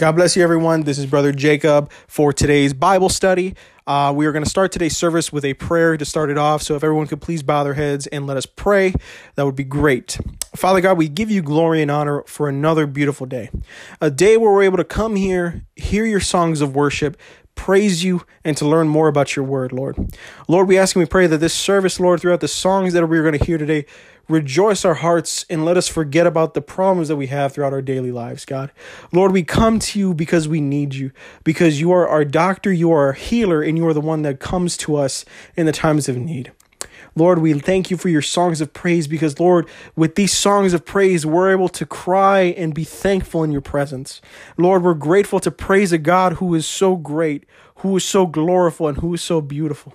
God bless you, everyone. This is Brother Jacob for today's Bible study. Uh, we are going to start today's service with a prayer to start it off. So, if everyone could please bow their heads and let us pray, that would be great. Father God, we give you glory and honor for another beautiful day. A day where we're able to come here, hear your songs of worship, praise you, and to learn more about your word, Lord. Lord, we ask and we pray that this service, Lord, throughout the songs that we're going to hear today, rejoice our hearts and let us forget about the problems that we have throughout our daily lives, God. Lord, we come to you because we need you, because you are our doctor, you are our healer, and you are the one that comes to us in the times of need. Lord, we thank you for your songs of praise because, Lord, with these songs of praise, we're able to cry and be thankful in your presence. Lord, we're grateful to praise a God who is so great, who is so glorious, and who is so beautiful.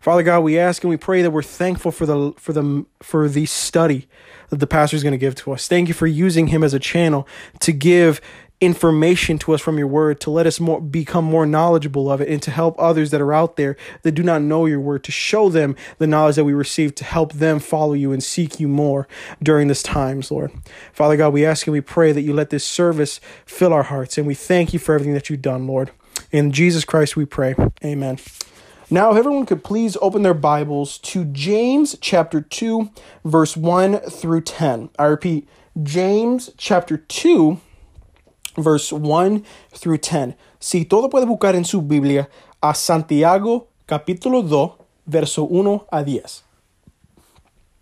Father God, we ask and we pray that we're thankful for the for the for the study that the pastor is going to give to us. Thank you for using him as a channel to give information to us from your word to let us more become more knowledgeable of it and to help others that are out there that do not know your word to show them the knowledge that we received to help them follow you and seek you more during this times lord. Father god we ask and we pray that you let this service fill our hearts and we thank you for everything that you've done lord. In jesus christ we pray. Amen now, if everyone could please open their Bibles to James chapter 2, verse 1 through 10. I repeat, James chapter 2, verse 1 through 10. Si todo puede buscar en su Biblia a Santiago capítulo 2, verso 1 a 10.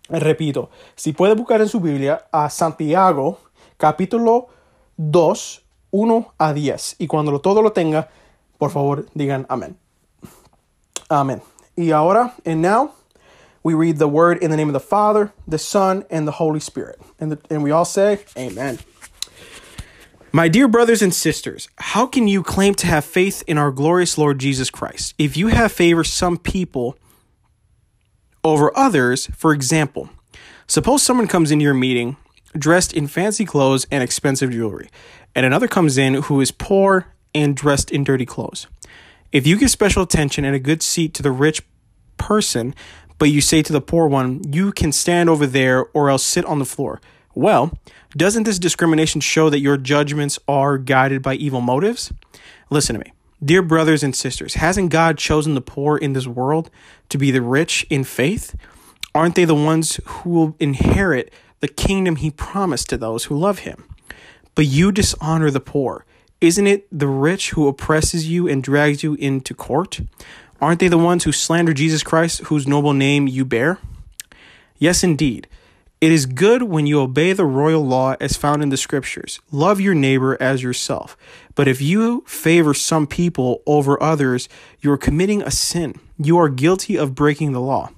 Repito, si puede buscar en su Biblia a Santiago capítulo 2, 1 a 10. Y cuando todo lo tenga, por favor digan amén. Amen. Y ahora, and now, we read the word in the name of the Father, the Son, and the Holy Spirit. And, the, and we all say, Amen. My dear brothers and sisters, how can you claim to have faith in our glorious Lord Jesus Christ if you have favored some people over others? For example, suppose someone comes into your meeting dressed in fancy clothes and expensive jewelry, and another comes in who is poor and dressed in dirty clothes. If you give special attention and a good seat to the rich person, but you say to the poor one, you can stand over there or else sit on the floor, well, doesn't this discrimination show that your judgments are guided by evil motives? Listen to me. Dear brothers and sisters, hasn't God chosen the poor in this world to be the rich in faith? Aren't they the ones who will inherit the kingdom he promised to those who love him? But you dishonor the poor. Isn't it the rich who oppresses you and drags you into court? Aren't they the ones who slander Jesus Christ, whose noble name you bear? Yes, indeed. It is good when you obey the royal law as found in the scriptures. Love your neighbor as yourself. But if you favor some people over others, you are committing a sin. You are guilty of breaking the law.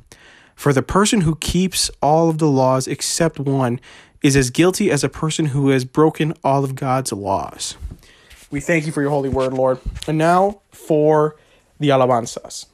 For the person who keeps all of the laws except one is as guilty as a person who has broken all of God's laws. We thank you for your holy word, Lord. And now for the alabanzas.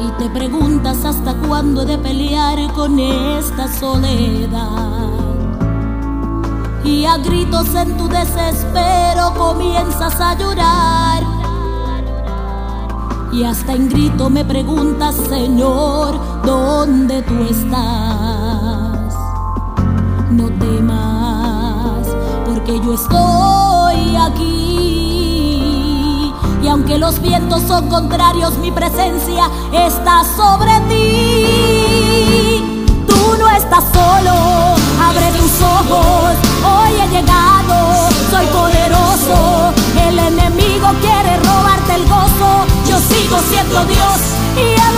Y te preguntas hasta cuándo he de pelear con esta soledad. Y a gritos en tu desespero comienzas a llorar. Y hasta en grito me preguntas, Señor, ¿dónde tú estás? No temas, porque yo estoy aquí. Y aunque los vientos son contrarios, mi presencia está sobre ti. Tú no estás solo, abre tus ojos. Hoy he llegado, soy poderoso. El enemigo quiere robarte el gozo. Yo sigo siendo Dios y él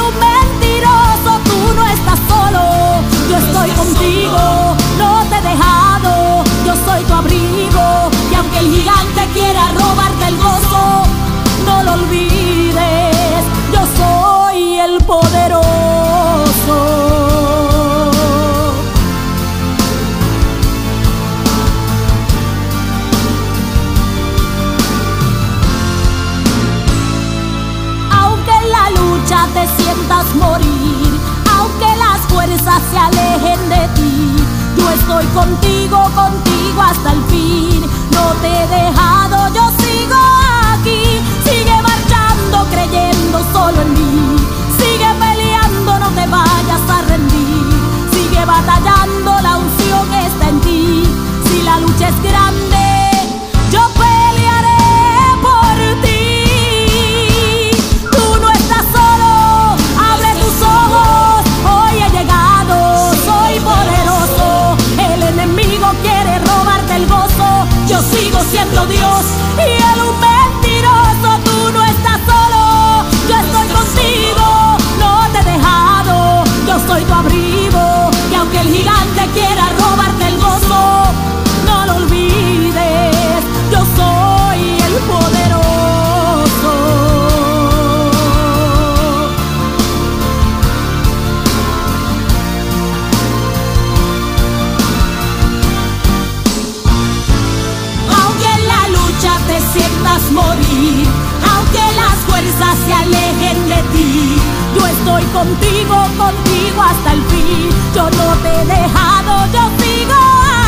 santo Dios. contigo, contigo hasta el fin. Yo no te he dejado, yo sigo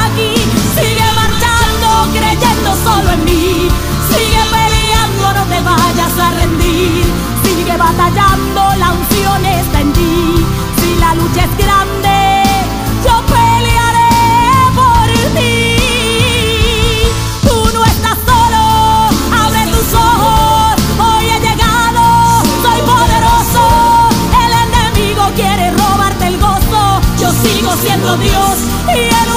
aquí. Sigue marchando, creyendo solo en mí. Sigue peleando, no te vayas a rendir. Sigue batallando, la unción está en ti. Si la lucha es grande, sigo siendo Dios y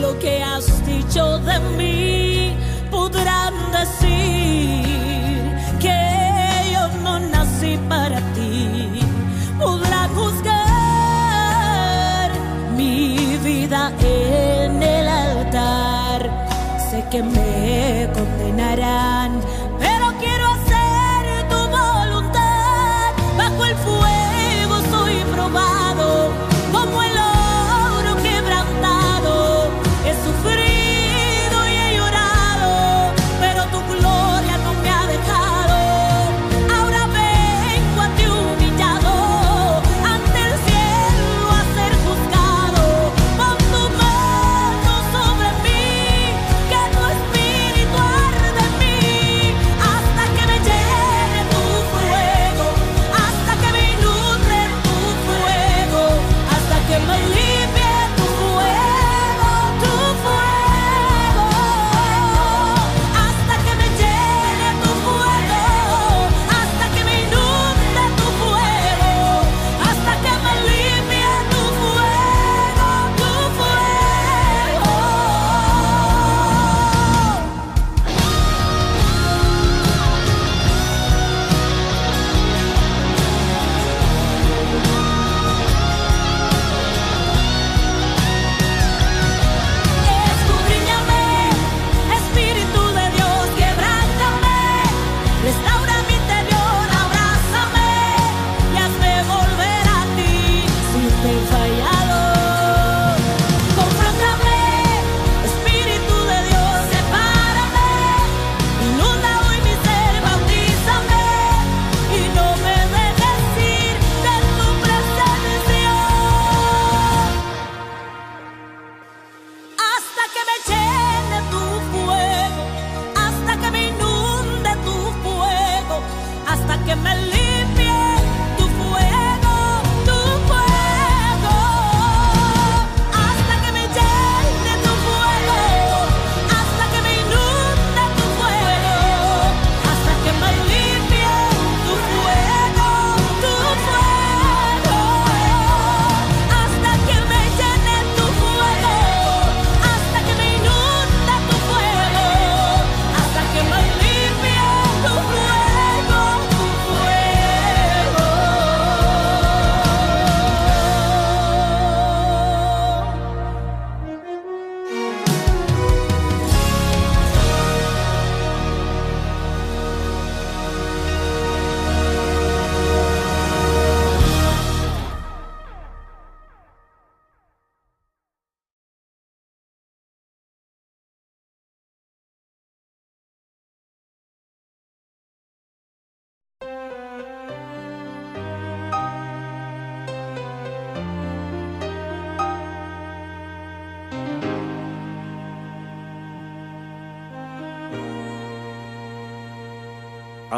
lo que has dicho de mí.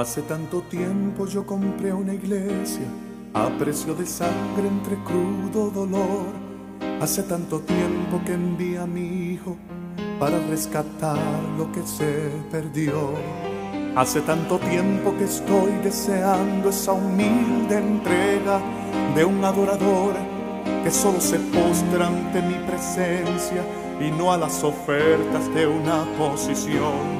Hace tanto tiempo yo compré una iglesia a precio de sangre entre crudo dolor. Hace tanto tiempo que envié a mi hijo para rescatar lo que se perdió. Hace tanto tiempo que estoy deseando esa humilde entrega de un adorador que solo se postra ante mi presencia y no a las ofertas de una posición.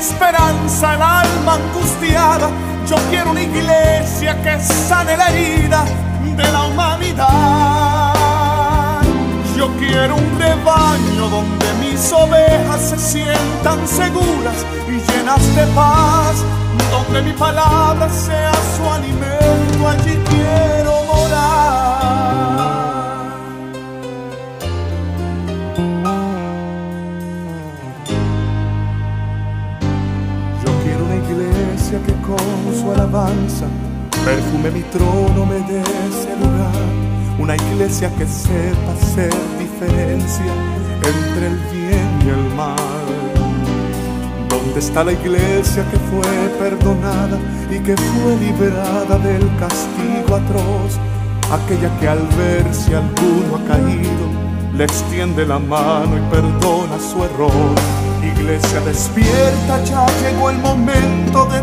esperanza al alma angustiada. Yo quiero una iglesia que sane la herida de la humanidad. Yo quiero un rebaño donde mis ovejas se sientan seguras y llenas de paz, donde mi palabra sea su alimento, allí quiero morar. Que con su alabanza perfume mi trono, me dé ese lugar. Una iglesia que sepa hacer diferencia entre el bien y el mal. ¿Dónde está la iglesia que fue perdonada y que fue liberada del castigo atroz? Aquella que al ver si alguno ha caído, le extiende la mano y perdona su error Iglesia despierta, ya llegó el momento de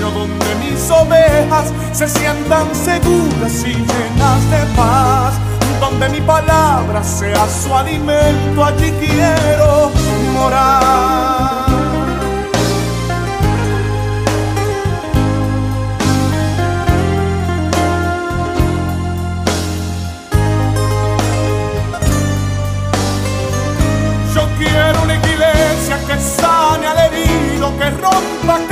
Yo quiero donde mis ovejas se sientan seguras y llenas de paz. Donde mi palabra sea su alimento, allí quiero morar. que sane al herido, que rompa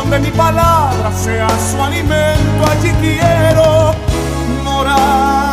donde mi palabra sea su alimento, allí quiero morar.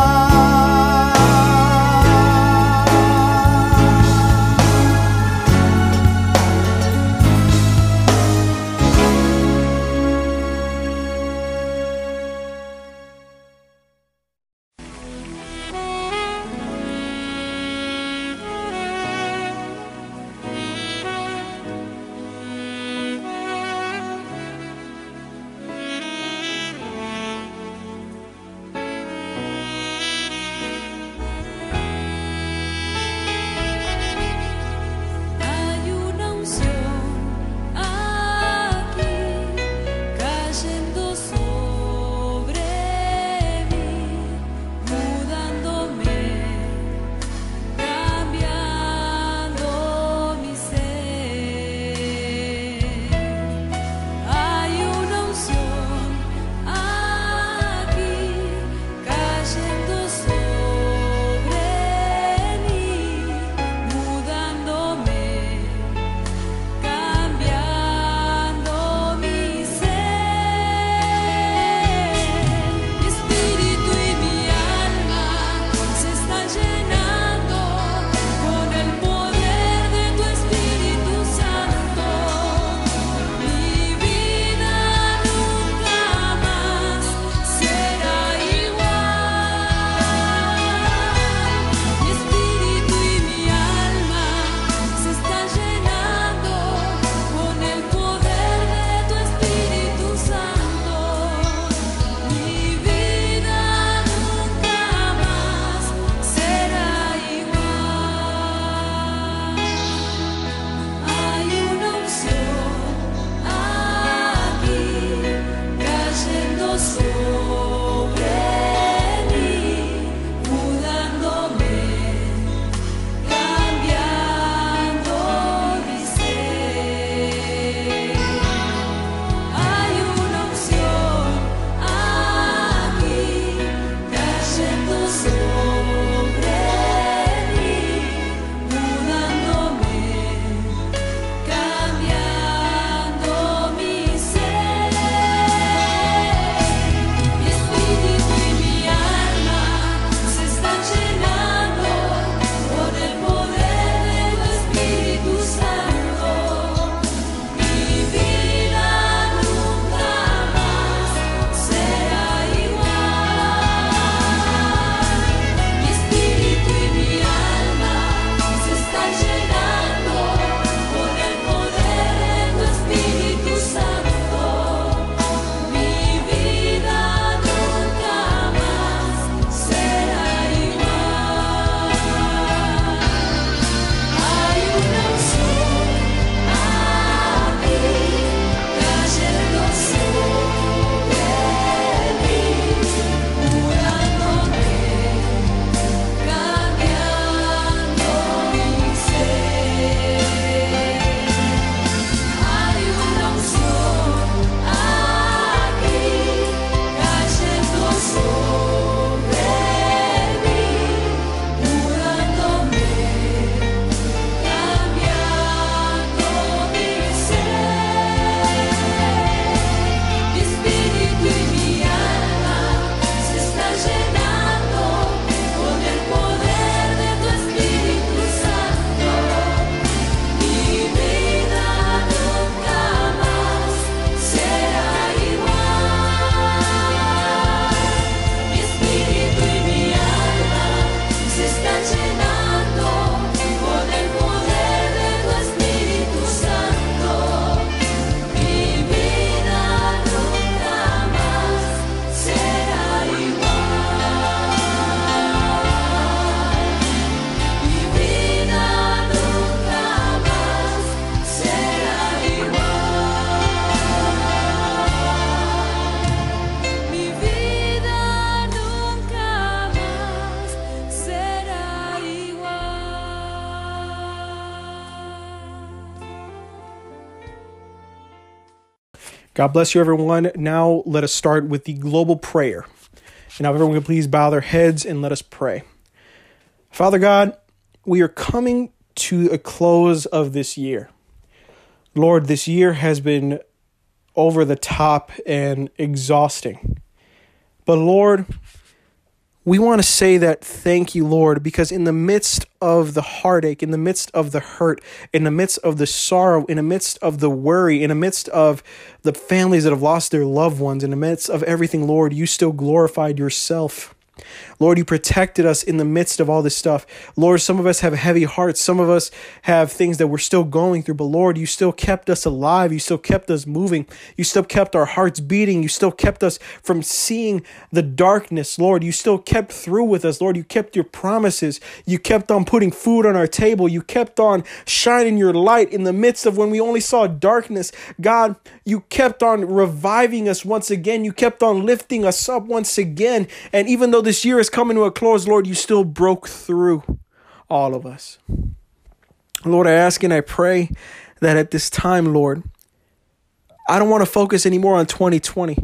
God bless you, everyone. Now let us start with the global prayer. And now, everyone, please bow their heads and let us pray. Father God, we are coming to a close of this year. Lord, this year has been over the top and exhausting. But Lord, we want to say that thank you, Lord, because in the midst of the heartache, in the midst of the hurt, in the midst of the sorrow, in the midst of the worry, in the midst of the families that have lost their loved ones, in the midst of everything, Lord, you still glorified yourself. Lord, you protected us in the midst of all this stuff. Lord, some of us have heavy hearts. Some of us have things that we're still going through. But Lord, you still kept us alive. You still kept us moving. You still kept our hearts beating. You still kept us from seeing the darkness. Lord, you still kept through with us. Lord, you kept your promises. You kept on putting food on our table. You kept on shining your light in the midst of when we only saw darkness. God, you kept on reviving us once again. You kept on lifting us up once again. And even though this year is coming to a close, Lord, you still broke through all of us. Lord, I ask and I pray that at this time, Lord, I don't want to focus anymore on 2020.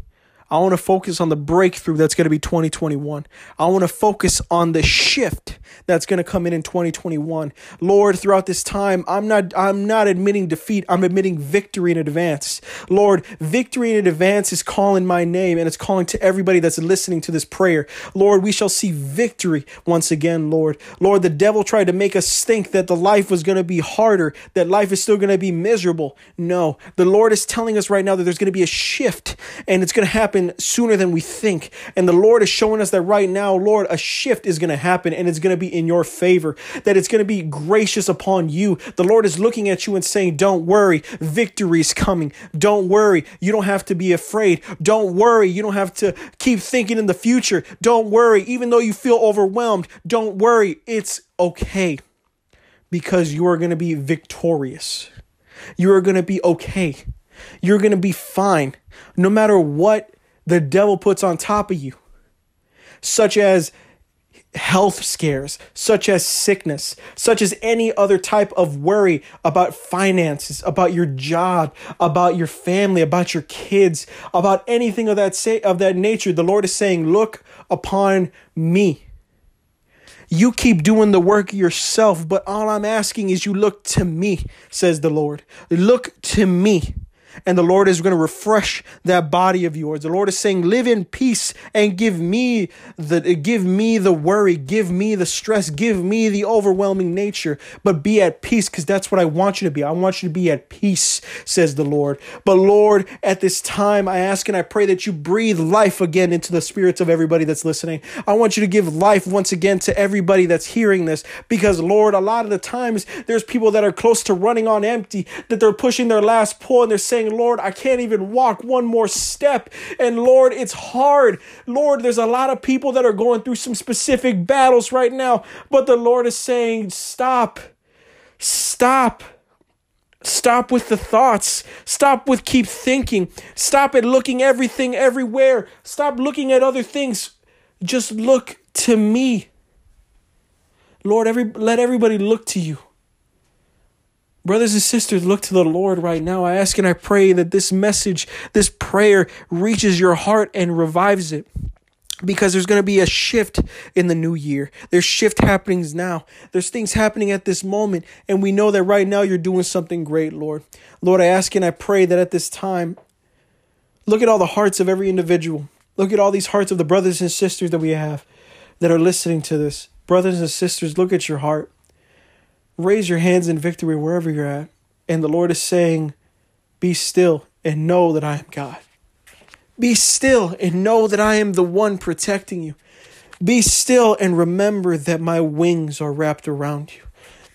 I want to focus on the breakthrough that's going to be 2021. I want to focus on the shift that's going to come in in 2021. Lord, throughout this time, I'm not I'm not admitting defeat. I'm admitting victory in advance. Lord, victory in advance is calling my name and it's calling to everybody that's listening to this prayer. Lord, we shall see victory once again, Lord. Lord, the devil tried to make us think that the life was going to be harder, that life is still going to be miserable. No, the Lord is telling us right now that there's going to be a shift and it's going to happen sooner than we think. And the Lord is showing us that right now, Lord, a shift is going to happen and it's going to be in your favor, that it's going to be gracious upon you. The Lord is looking at you and saying, Don't worry, victory is coming. Don't worry, you don't have to be afraid. Don't worry, you don't have to keep thinking in the future. Don't worry, even though you feel overwhelmed, don't worry, it's okay because you are going to be victorious. You are going to be okay. You're going to be fine no matter what the devil puts on top of you, such as health scares, such as sickness, such as any other type of worry about finances, about your job, about your family, about your kids, about anything of that say of that nature. The Lord is saying, "Look upon me." You keep doing the work yourself, but all I'm asking is you look to me, says the Lord. Look to me. And the Lord is going to refresh that body of yours. The Lord is saying, live in peace and give me the give me the worry, give me the stress, give me the overwhelming nature, but be at peace because that's what I want you to be. I want you to be at peace, says the Lord. But Lord, at this time, I ask and I pray that you breathe life again into the spirits of everybody that's listening. I want you to give life once again to everybody that's hearing this because Lord, a lot of the times there's people that are close to running on empty, that they're pushing their last pull and they're saying, Lord, I can't even walk one more step. And Lord, it's hard. Lord, there's a lot of people that are going through some specific battles right now, but the Lord is saying, stop, stop. Stop with the thoughts. Stop with keep thinking. Stop at looking everything everywhere. Stop looking at other things. Just look to me. Lord, every let everybody look to you. Brothers and sisters, look to the Lord right now. I ask and I pray that this message, this prayer reaches your heart and revives it. Because there's going to be a shift in the new year. There's shift happenings now. There's things happening at this moment. And we know that right now you're doing something great, Lord. Lord, I ask and I pray that at this time, look at all the hearts of every individual. Look at all these hearts of the brothers and sisters that we have that are listening to this. Brothers and sisters, look at your heart raise your hands in victory wherever you're at. And the Lord is saying, Be still and know that I am God. Be still and know that I am the one protecting you. Be still and remember that my wings are wrapped around you.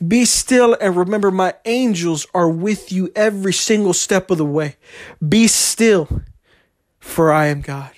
Be still and remember my angels are with you every single step of the way. Be still, for I am God.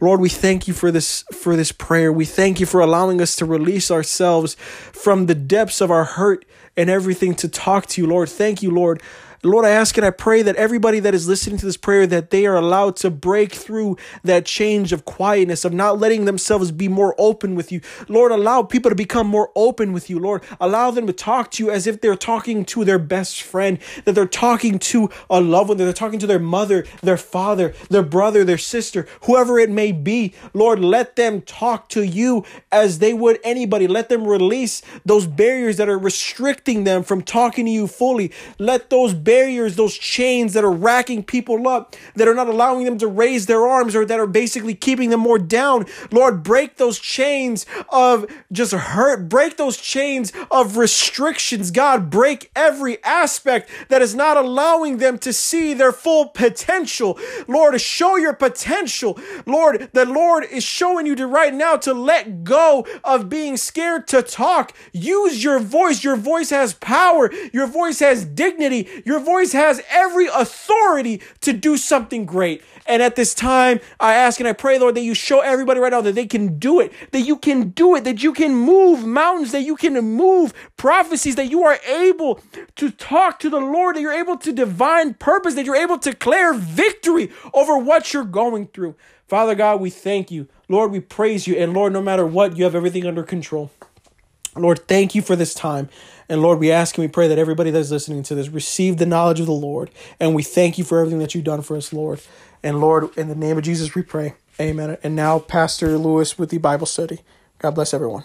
Lord, we thank you for this for this prayer. We thank you for allowing us to release ourselves from the depths of our hurt and everything to talk to you, Lord. Thank you, Lord. Lord, I ask and I pray that everybody that is listening to this prayer that they are allowed to break through that change of quietness, of not letting themselves be more open with you. Lord, allow people to become more open with you. Lord, allow them to talk to you as if they're talking to their best friend, that they're talking to a loved one, that they're talking to their mother, their father, their brother, their sister, whoever it may be. Lord, let them talk to you as they would anybody. Let them release those barriers that are restricting them from talking to you fully. Let those barriers barriers, those chains that are racking people up, that are not allowing them to raise their arms or that are basically keeping them more down. Lord, break those chains of just hurt, break those chains of restrictions. God, break every aspect that is not allowing them to see their full potential. Lord, show your potential. Lord, the Lord is showing you to right now to let go of being scared to talk. Use your voice. Your voice has power. Your voice has dignity. Your voice has every authority to do something great. And at this time, I ask and I pray, Lord, that you show everybody right now that they can do it, that you can do it, that you can move mountains, that you can move prophecies, that you are able to talk to the Lord, that you're able to divine purpose, that you're able to declare victory over what you're going through. Father God, we thank you. Lord, we praise you. And Lord, no matter what, you have everything under control. Lord, thank you for this time. And Lord, we ask and we pray that everybody that's listening to this receive the knowledge of the Lord. And we thank you for everything that you've done for us, Lord. And Lord, in the name of Jesus, we pray. Amen. And now, Pastor Lewis with the Bible study. God bless everyone.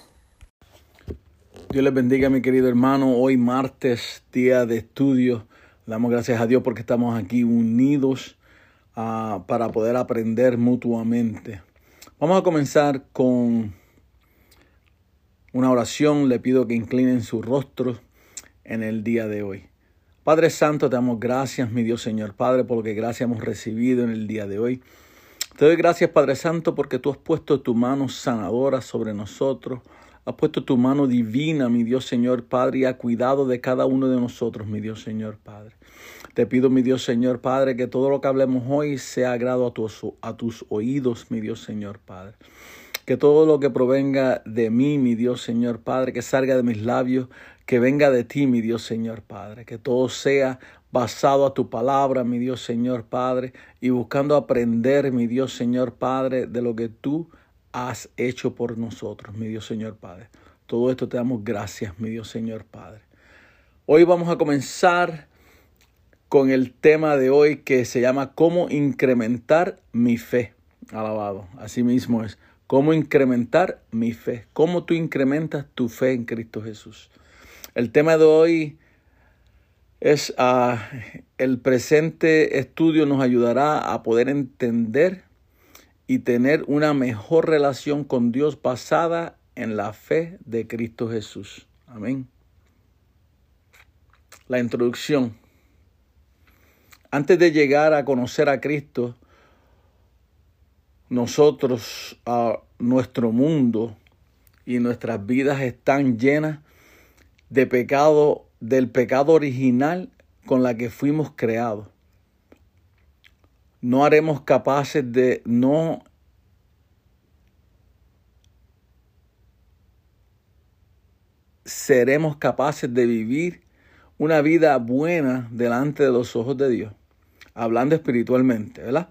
Dios les bendiga, mi querido hermano. Hoy martes, día de estudio. Damos gracias a Dios porque estamos aquí unidos ah, para poder aprender mutuamente. Vamos a comenzar con una oración. Le pido que inclinen sus rostros en el día de hoy. Padre Santo, te damos gracias, mi Dios Señor Padre, por lo que gracias hemos recibido en el día de hoy. Te doy gracias, Padre Santo, porque tú has puesto tu mano sanadora sobre nosotros. Has puesto tu mano divina, mi Dios Señor Padre, y ha cuidado de cada uno de nosotros, mi Dios Señor Padre. Te pido, mi Dios Señor Padre, que todo lo que hablemos hoy sea agrado a tus, a tus oídos, mi Dios Señor Padre. Que todo lo que provenga de mí, mi Dios Señor Padre, que salga de mis labios, que venga de ti, mi Dios Señor Padre. Que todo sea basado a tu palabra, mi Dios Señor Padre, y buscando aprender, mi Dios Señor Padre, de lo que tú has hecho por nosotros, mi Dios Señor Padre. Todo esto te damos gracias, mi Dios Señor Padre. Hoy vamos a comenzar con el tema de hoy que se llama cómo incrementar mi fe. Alabado. Así mismo es. Cómo incrementar mi fe. Cómo tú incrementas tu fe en Cristo Jesús. El tema de hoy es uh, el presente estudio nos ayudará a poder entender y tener una mejor relación con Dios basada en la fe de Cristo Jesús. Amén. La introducción. Antes de llegar a conocer a Cristo, nosotros, a nuestro mundo y nuestras vidas están llenas de pecado, del pecado original con la que fuimos creados. No haremos capaces de no seremos capaces de vivir una vida buena delante de los ojos de Dios, hablando espiritualmente, ¿verdad?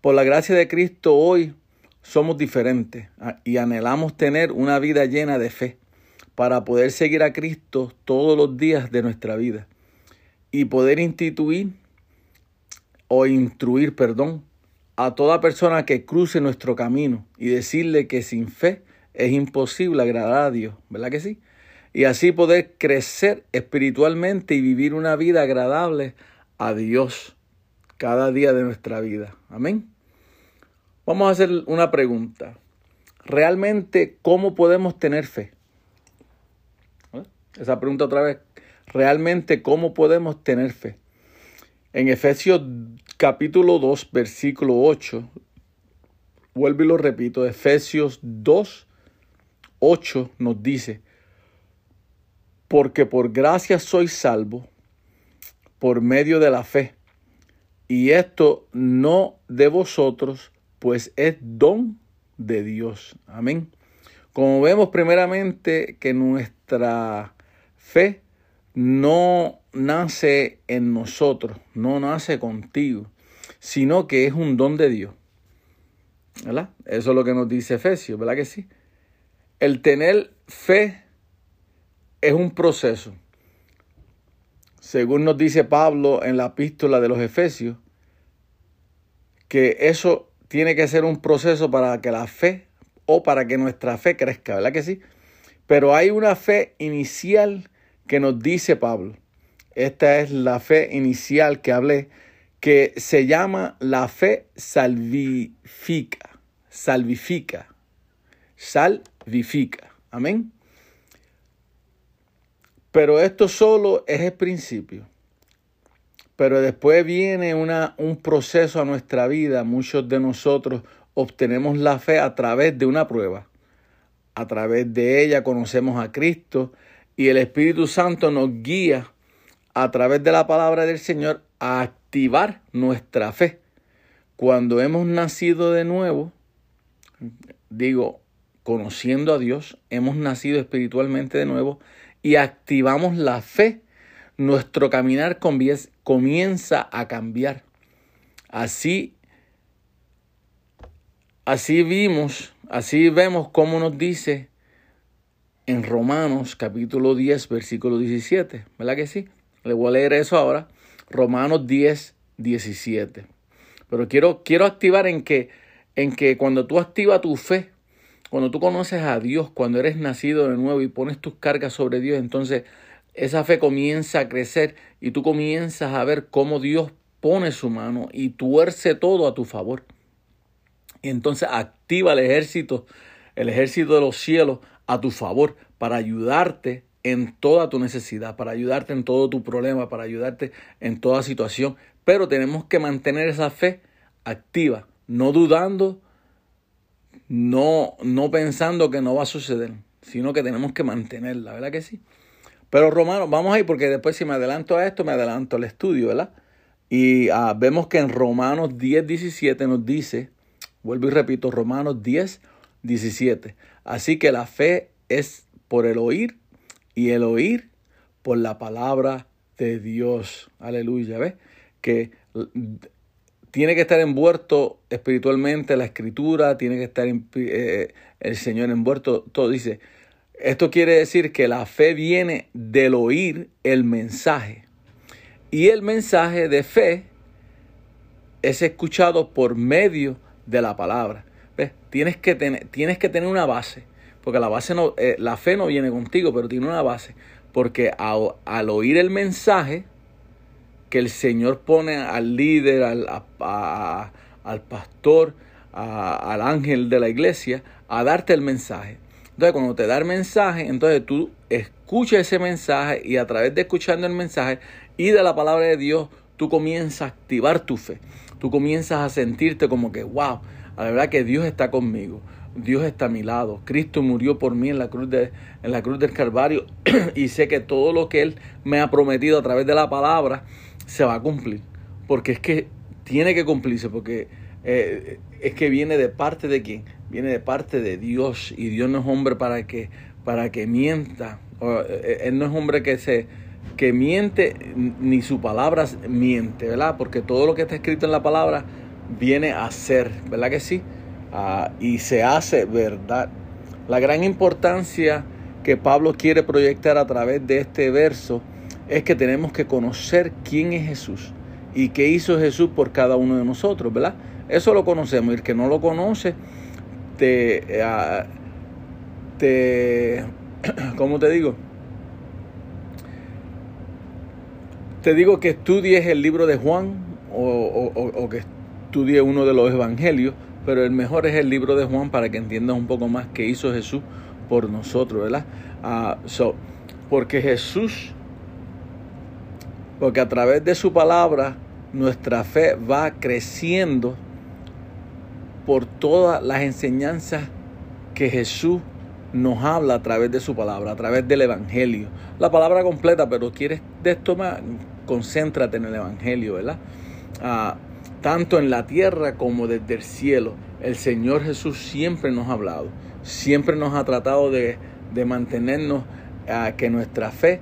Por la gracia de Cristo hoy somos diferentes y anhelamos tener una vida llena de fe para poder seguir a Cristo todos los días de nuestra vida y poder instituir o instruir, perdón, a toda persona que cruce nuestro camino y decirle que sin fe es imposible agradar a Dios, ¿verdad que sí? Y así poder crecer espiritualmente y vivir una vida agradable a Dios cada día de nuestra vida. Amén. Vamos a hacer una pregunta. ¿Realmente cómo podemos tener fe? ¿Eh? Esa pregunta otra vez. ¿Realmente cómo podemos tener fe? En Efesios capítulo 2, versículo 8, vuelvo y lo repito, Efesios 2, 8 nos dice, porque por gracia soy salvo por medio de la fe. Y esto no de vosotros, pues es don de Dios. Amén. Como vemos primeramente que nuestra fe no nace en nosotros, no nace contigo, sino que es un don de Dios. ¿Verdad? Eso es lo que nos dice Efesios, ¿verdad que sí? El tener fe es un proceso. Según nos dice Pablo en la epístola de los Efesios, que eso tiene que ser un proceso para que la fe o para que nuestra fe crezca, ¿verdad que sí? Pero hay una fe inicial que nos dice Pablo, esta es la fe inicial que hablé, que se llama la fe salvifica, salvifica, salvifica. Amén. Pero esto solo es el principio. Pero después viene una, un proceso a nuestra vida. Muchos de nosotros obtenemos la fe a través de una prueba. A través de ella conocemos a Cristo y el Espíritu Santo nos guía a través de la palabra del Señor a activar nuestra fe. Cuando hemos nacido de nuevo, digo, conociendo a Dios, hemos nacido espiritualmente de nuevo y activamos la fe, nuestro caminar comienza a cambiar. Así, así vimos, así vemos cómo nos dice en Romanos capítulo 10, versículo 17. ¿Verdad que sí? Le voy a leer eso ahora. Romanos 10, 17. Pero quiero, quiero activar en que, en que cuando tú activas tu fe, cuando tú conoces a Dios, cuando eres nacido de nuevo y pones tus cargas sobre Dios, entonces esa fe comienza a crecer y tú comienzas a ver cómo Dios pone su mano y tuerce todo a tu favor. Y entonces activa el ejército, el ejército de los cielos a tu favor para ayudarte en toda tu necesidad, para ayudarte en todo tu problema, para ayudarte en toda situación. Pero tenemos que mantener esa fe activa, no dudando, no, no pensando que no va a suceder, sino que tenemos que mantenerla, ¿verdad que sí? Pero Romanos, vamos ahí porque después si me adelanto a esto, me adelanto al estudio, ¿verdad? Y ah, vemos que en Romanos 10, 17 nos dice, vuelvo y repito, Romanos 10, 17. Así que la fe es por el oír y el oír por la palabra de Dios. Aleluya, ¿ves? Que tiene que estar envuelto espiritualmente la escritura, tiene que estar eh, el Señor envuelto, todo dice. Esto quiere decir que la fe viene del oír el mensaje. Y el mensaje de fe es escuchado por medio de la palabra. ¿Ves? Tienes, que tener, tienes que tener una base. Porque la base no, eh, la fe no viene contigo, pero tiene una base. Porque al oír el mensaje, que el Señor pone al líder, al, al pastor, al ángel de la iglesia, a darte el mensaje. Entonces, cuando te da el mensaje, entonces tú escuchas ese mensaje y a través de escuchando el mensaje y de la palabra de Dios, tú comienzas a activar tu fe. Tú comienzas a sentirte como que, wow, la verdad que Dios está conmigo. Dios está a mi lado. Cristo murió por mí en la cruz, de, en la cruz del Calvario y sé que todo lo que Él me ha prometido a través de la palabra se va a cumplir. Porque es que tiene que cumplirse, porque eh, es que viene de parte de quién? Viene de parte de Dios y Dios no es hombre para que, para que mienta. Él no es hombre que se que miente ni su palabra miente, ¿verdad? Porque todo lo que está escrito en la palabra viene a ser, ¿verdad que sí? Uh, y se hace verdad. La gran importancia que Pablo quiere proyectar a través de este verso es que tenemos que conocer quién es Jesús y qué hizo Jesús por cada uno de nosotros, ¿verdad? Eso lo conocemos y el que no lo conoce te, uh, te ¿cómo te digo? Te digo que estudies el libro de Juan o, o, o que estudies uno de los evangelios, pero el mejor es el libro de Juan para que entiendas un poco más qué hizo Jesús por nosotros, ¿verdad? Uh, so, porque Jesús, porque a través de su palabra nuestra fe va creciendo por todas las enseñanzas que Jesús nos habla a través de su palabra, a través del Evangelio. La palabra completa, pero quieres de esto más, concéntrate en el Evangelio, ¿verdad? Uh, tanto en la tierra como desde el cielo. El Señor Jesús siempre nos ha hablado, siempre nos ha tratado de, de mantenernos a que nuestra fe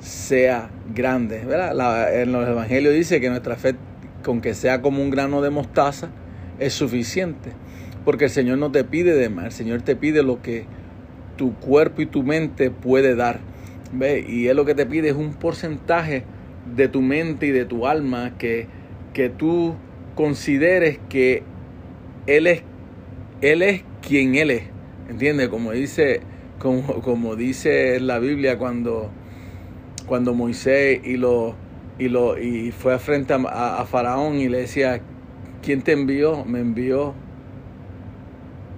sea grande. ¿verdad? En los evangelios dice que nuestra fe, con que sea como un grano de mostaza, es suficiente. Porque el Señor no te pide de más, el Señor te pide lo que tu cuerpo y tu mente puede dar. ¿Ve? Y Él lo que te pide es un porcentaje de tu mente y de tu alma que que tú consideres que Él es, él es quien Él es. ¿Entiendes? Como dice, como, como dice la Biblia cuando, cuando Moisés y lo, y lo y fue frente a, a- a Faraón y le decía, ¿quién te envió? Me envió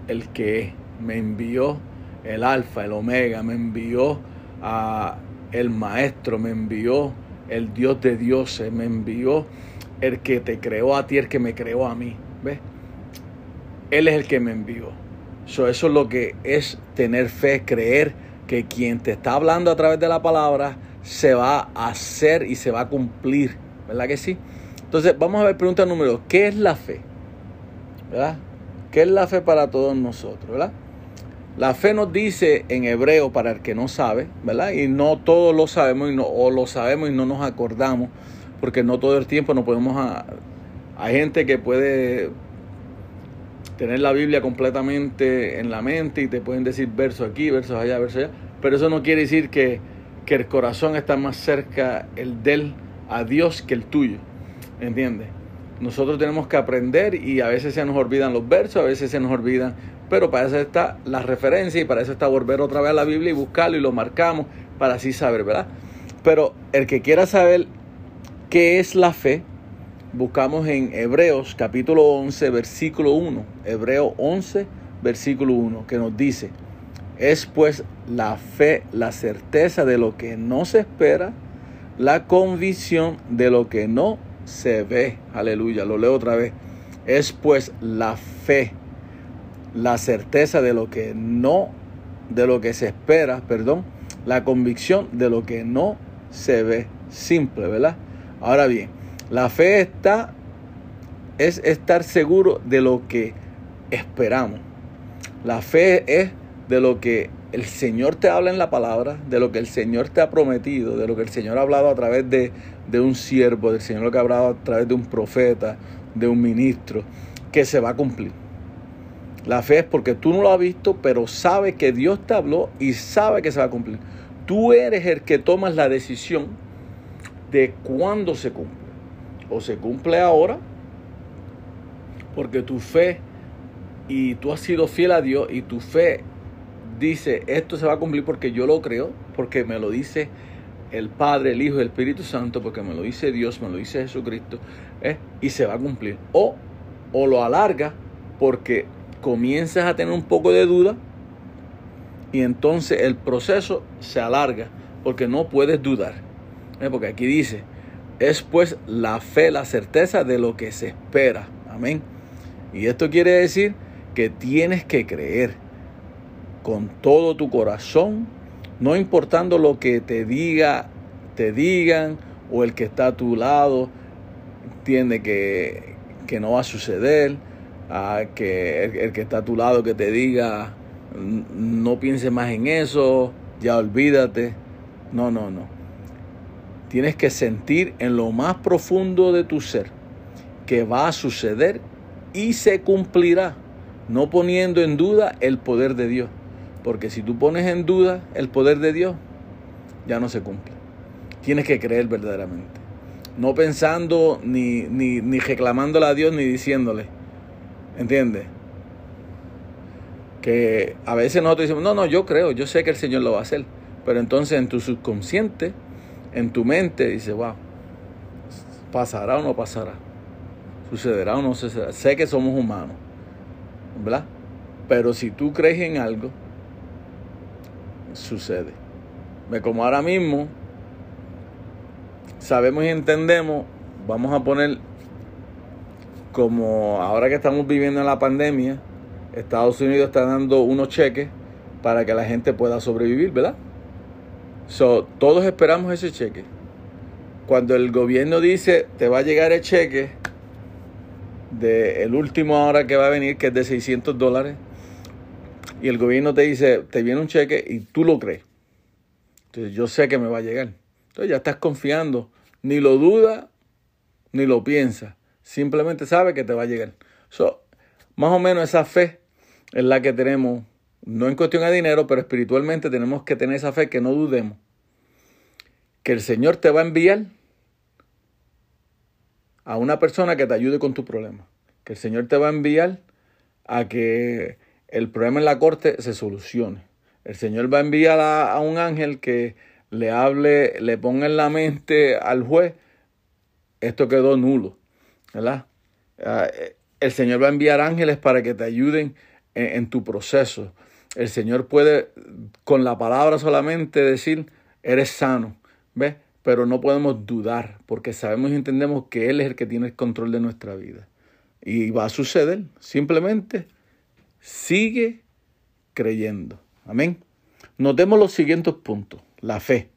el que me envió el alfa, el omega, me envió a el maestro, me envió el Dios de dioses, me envió el que te creó a ti, el que me creó a mí. ¿Ves? Él es el que me envió. So, eso es lo que es tener fe, creer que quien te está hablando a través de la palabra se va a hacer y se va a cumplir. ¿Verdad que sí? Entonces, vamos a ver pregunta número dos. ¿Qué es la fe? ¿Verdad? ¿Qué es la fe para todos nosotros? ¿Verdad? La fe nos dice en hebreo, para el que no sabe, ¿verdad? Y no todos lo sabemos y no, o lo sabemos y no nos acordamos, porque no todo el tiempo nos podemos... A, hay gente que puede tener la Biblia completamente en la mente y te pueden decir versos aquí, versos allá, versos allá, pero eso no quiere decir que, que el corazón está más cerca el del a Dios que el tuyo, ¿entiendes? Nosotros tenemos que aprender y a veces se nos olvidan los versos, a veces se nos olvidan, pero para eso está la referencia y para eso está volver otra vez a la Biblia y buscarlo y lo marcamos para así saber, ¿verdad? Pero el que quiera saber qué es la fe, buscamos en Hebreos capítulo 11, versículo 1. Hebreo 11, versículo 1, que nos dice, es pues la fe, la certeza de lo que no se espera, la convicción de lo que no se ve. Aleluya, lo leo otra vez. Es pues la fe, la certeza de lo que no, de lo que se espera, perdón, la convicción de lo que no se ve. Simple, ¿verdad? Ahora bien, la fe está, es estar seguro de lo que esperamos. La fe es de lo que el Señor te habla en la palabra, de lo que el Señor te ha prometido, de lo que el Señor ha hablado a través de, de un siervo, del Señor lo que ha hablado a través de un profeta, de un ministro, que se va a cumplir. La fe es porque tú no lo has visto, pero sabe que Dios te habló y sabe que se va a cumplir. Tú eres el que tomas la decisión de cuándo se cumple. O se cumple ahora, porque tu fe y tú has sido fiel a Dios y tu fe dice, esto se va a cumplir porque yo lo creo, porque me lo dice el Padre, el Hijo y el Espíritu Santo, porque me lo dice Dios, me lo dice Jesucristo, ¿eh? y se va a cumplir. O, o lo alarga porque comienzas a tener un poco de duda y entonces el proceso se alarga porque no puedes dudar. ¿eh? Porque aquí dice, es pues la fe, la certeza de lo que se espera. Amén. Y esto quiere decir que tienes que creer con todo tu corazón, no importando lo que te diga, te digan o el que está a tu lado, entiende que, que no va a suceder, a que el, el que está a tu lado que te diga, no pienses más en eso, ya olvídate. No, no, no. Tienes que sentir en lo más profundo de tu ser que va a suceder y se cumplirá, no poniendo en duda el poder de Dios. Porque si tú pones en duda el poder de Dios, ya no se cumple. Tienes que creer verdaderamente. No pensando ni, ni, ni reclamándole a Dios ni diciéndole. ¿Entiendes? Que a veces nosotros decimos, no, no, yo creo, yo sé que el Señor lo va a hacer. Pero entonces en tu subconsciente, en tu mente, dice, wow, ¿pasará o no pasará? ¿Sucederá o no sucederá? Sé que somos humanos, ¿verdad? Pero si tú crees en algo, sucede. Como ahora mismo sabemos y entendemos, vamos a poner como ahora que estamos viviendo en la pandemia, Estados Unidos está dando unos cheques para que la gente pueda sobrevivir, ¿verdad? So, todos esperamos ese cheque. Cuando el gobierno dice te va a llegar el cheque de el último ahora que va a venir, que es de 600 dólares, y el gobierno te dice, te viene un cheque y tú lo crees. Entonces yo sé que me va a llegar. Entonces ya estás confiando. Ni lo duda, ni lo piensa. Simplemente sabe que te va a llegar. So, más o menos esa fe es la que tenemos, no en cuestión de dinero, pero espiritualmente tenemos que tener esa fe que no dudemos. Que el Señor te va a enviar a una persona que te ayude con tu problema. Que el Señor te va a enviar a que el problema en la corte se solucione. El Señor va a enviar a, un ángel que le hable, le ponga en la mente al juez, esto quedó nulo, ¿verdad? Ah, eh, el Señor va a enviar ángeles para que te ayuden en, en tu proceso. El Señor puede con la palabra solamente decir, eres sano, ¿ves? Pero no podemos dudar porque sabemos y entendemos que Él es el que tiene el control de nuestra vida. Y va a suceder, simplemente sigue creyendo. Amén. Notemos los siguientes puntos. La fe.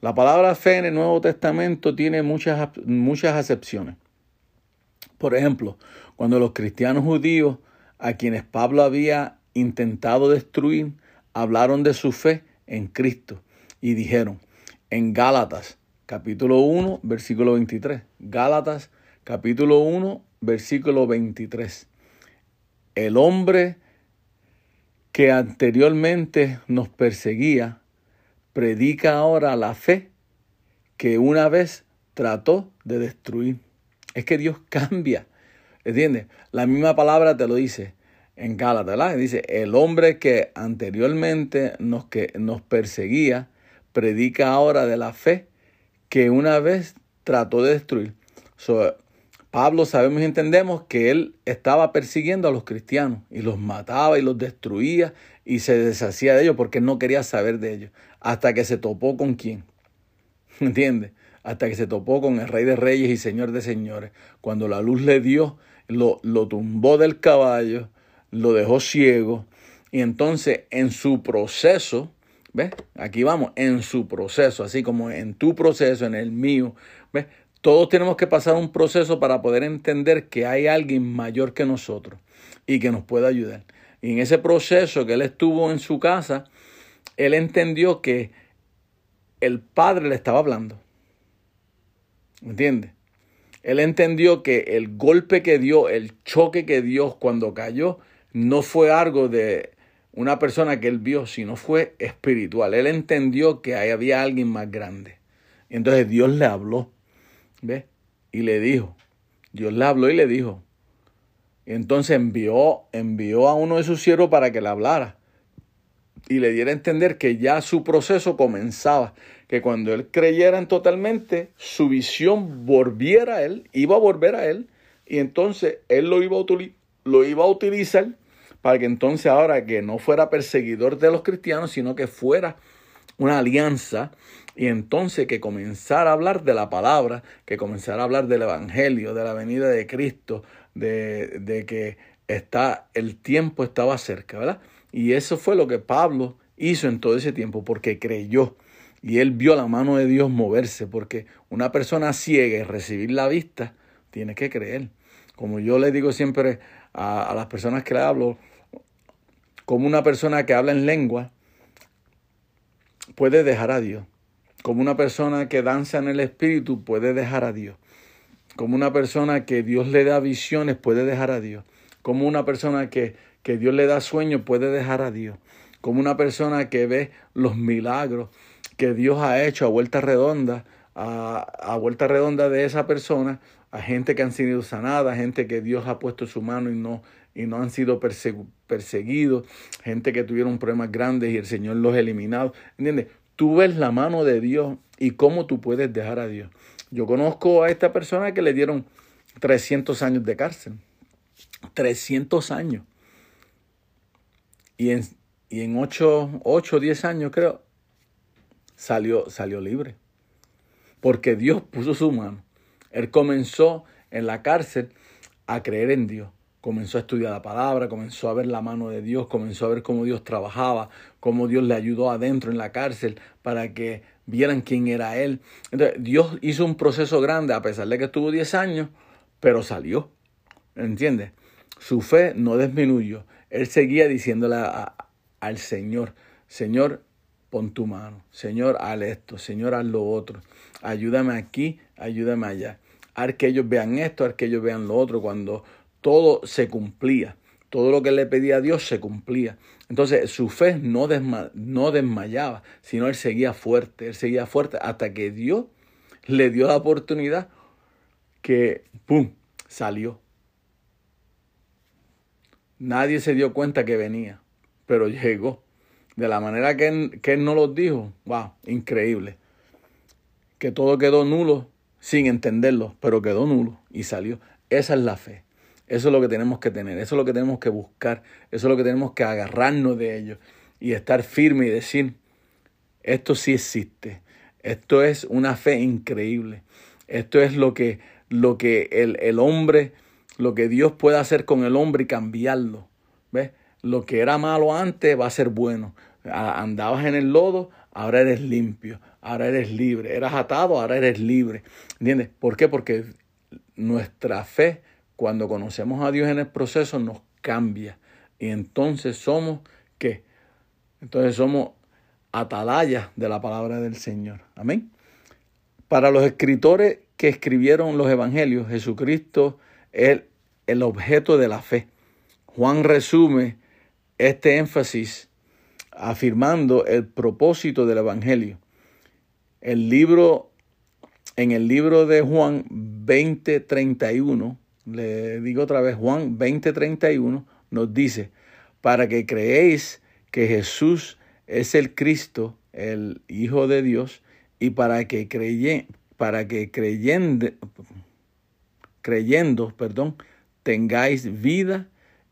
La palabra fe en el Nuevo Testamento tiene muchas, muchas acepciones. Por ejemplo, cuando los cristianos judíos a quienes Pablo había intentado destruir hablaron de su fe en Cristo y dijeron en Gálatas capítulo 1 versículo 23, Gálatas capítulo 1 versículo 23, el hombre que anteriormente nos perseguía predica ahora la fe que una vez trató de destruir. Es que Dios cambia. ¿Entiendes? La misma palabra te lo dice en Gálatas. Dice, el hombre que anteriormente nos, que nos perseguía, predica ahora de la fe que una vez trató de destruir. Pablo sabemos y entendemos que él estaba persiguiendo a los cristianos y los mataba y los destruía y se deshacía de ellos porque no quería saber de ellos. Hasta que se topó con quién. ¿Entiendes? Hasta que se topó con el Rey de Reyes y Señor de Señores. Cuando la luz le dio, lo, lo tumbó del caballo, lo dejó ciego. Y entonces en su proceso, ¿ves? Aquí vamos, en su proceso, así como en tu proceso, en el mío, ¿ves? Todos tenemos que pasar un proceso para poder entender que hay alguien mayor que nosotros y que nos puede ayudar. Y en ese proceso que él estuvo en su casa, él entendió que el Padre le estaba hablando. ¿Entiendes? Él entendió que el golpe que dio, el choque que dio cuando cayó, no fue algo de una persona que él vio, sino fue espiritual. Él entendió que ahí había alguien más grande. Entonces Dios le habló, ¿ves? Y le dijo, Dios le habló y le dijo. Entonces envió, envió a uno de sus siervos para que le hablara y le diera a entender que ya su proceso comenzaba, que cuando él creyera en totalmente, su visión volviera a él, iba a volver a él, y entonces él lo iba a, utili- lo iba a utilizar para que entonces ahora que no fuera perseguidor de los cristianos, sino que fuera una alianza, y entonces que comenzara a hablar de la palabra, que comenzara a hablar del Evangelio, de la venida de Cristo, de, de que está, el tiempo estaba cerca, ¿verdad? Y eso fue lo que Pablo hizo en todo ese tiempo, porque creyó. Y él vio la mano de Dios moverse, porque una persona ciega y recibir la vista, tiene que creer. Como yo le digo siempre a, a las personas que le hablo, como una persona que habla en lengua puede dejar a Dios. Como una persona que danza en el espíritu puede dejar a Dios. Como una persona que Dios le da visiones puede dejar a Dios. Como una persona que, que Dios le da sueños puede dejar a Dios. Como una persona que ve los milagros que Dios ha hecho a vuelta redonda, a, a vuelta redonda de esa persona, a gente que han sido sanadas, gente que Dios ha puesto su mano y no, y no han sido persegu- perseguidos, gente que tuvieron problemas grandes y el Señor los ha eliminado. ¿Entiendes? Tú ves la mano de Dios y cómo tú puedes dejar a Dios. Yo conozco a esta persona que le dieron 300 años de cárcel. 300 años. Y en, y en 8 o 10 años, creo, salió, salió libre. Porque Dios puso su mano. Él comenzó en la cárcel a creer en Dios. Comenzó a estudiar la palabra, comenzó a ver la mano de Dios, comenzó a ver cómo Dios trabajaba, cómo Dios le ayudó adentro en la cárcel para que vieran quién era Él. Entonces, Dios hizo un proceso grande, a pesar de que estuvo 10 años, pero salió. ¿Entiendes? Su fe no disminuyó. Él seguía diciéndole al Señor, Señor, pon tu mano. Señor, haz esto. Señor, haz lo otro. Ayúdame aquí, ayúdame allá. Haz que ellos vean esto, haz que ellos vean lo otro. Cuando todo se cumplía, todo lo que le pedía a Dios se cumplía. Entonces su fe no, desma- no desmayaba, sino él seguía fuerte, él seguía fuerte hasta que Dios le dio la oportunidad que, ¡pum!, salió. Nadie se dio cuenta que venía, pero llegó. de la manera que él, que él nos los dijo, wow, increíble. Que todo quedó nulo sin entenderlo, pero quedó nulo y salió. Esa es la fe. Eso es lo que tenemos que tener, eso es lo que tenemos que buscar, eso es lo que tenemos que agarrarnos de ello y estar firme y decir, esto sí existe, esto es una fe increíble, esto es lo que, lo que el, el hombre, lo que Dios puede hacer con el hombre y cambiarlo. ¿Ves? Lo que era malo antes va a ser bueno. Andabas en el lodo, ahora eres limpio, ahora eres libre. Eras atado, ahora eres libre. ¿Entiendes? ¿Por qué? Porque nuestra fe, cuando conocemos a Dios en el proceso, nos cambia. Y entonces somos, ¿qué? Entonces somos atalayas de la palabra del Señor. Amén. Para los escritores que escribieron los evangelios, Jesucristo es el objeto de la fe. Juan resume este énfasis afirmando el propósito del evangelio. El libro en el libro de Juan 20:31, le digo otra vez Juan 20:31 nos dice, para que creéis que Jesús es el Cristo, el Hijo de Dios, y para que creye, para que creyendo, perdón, tengáis vida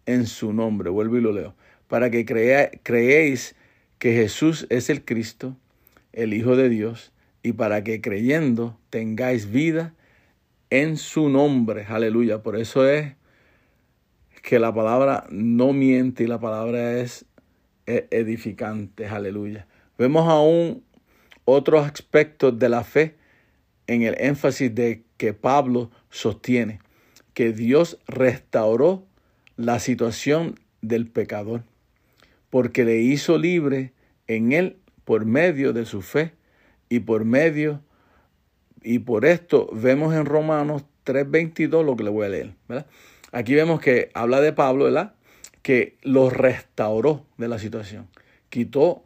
en su nombre. Vuelvo y lo leo. Para que creéis que Jesús es el Cristo, el Hijo de Dios, y para que creyendo tengáis vida en su nombre. Aleluya. Por eso es que la palabra no miente y la palabra es edificante. Aleluya. Vemos aún otros aspectos de la fe en el énfasis de que Pablo sostiene que Dios restauró la situación del pecador porque le hizo libre en él por medio de su fe y por medio y por esto vemos en Romanos 3:22 lo que le voy a leer, ¿verdad? Aquí vemos que habla de Pablo, ¿verdad? Que lo restauró de la situación. Quitó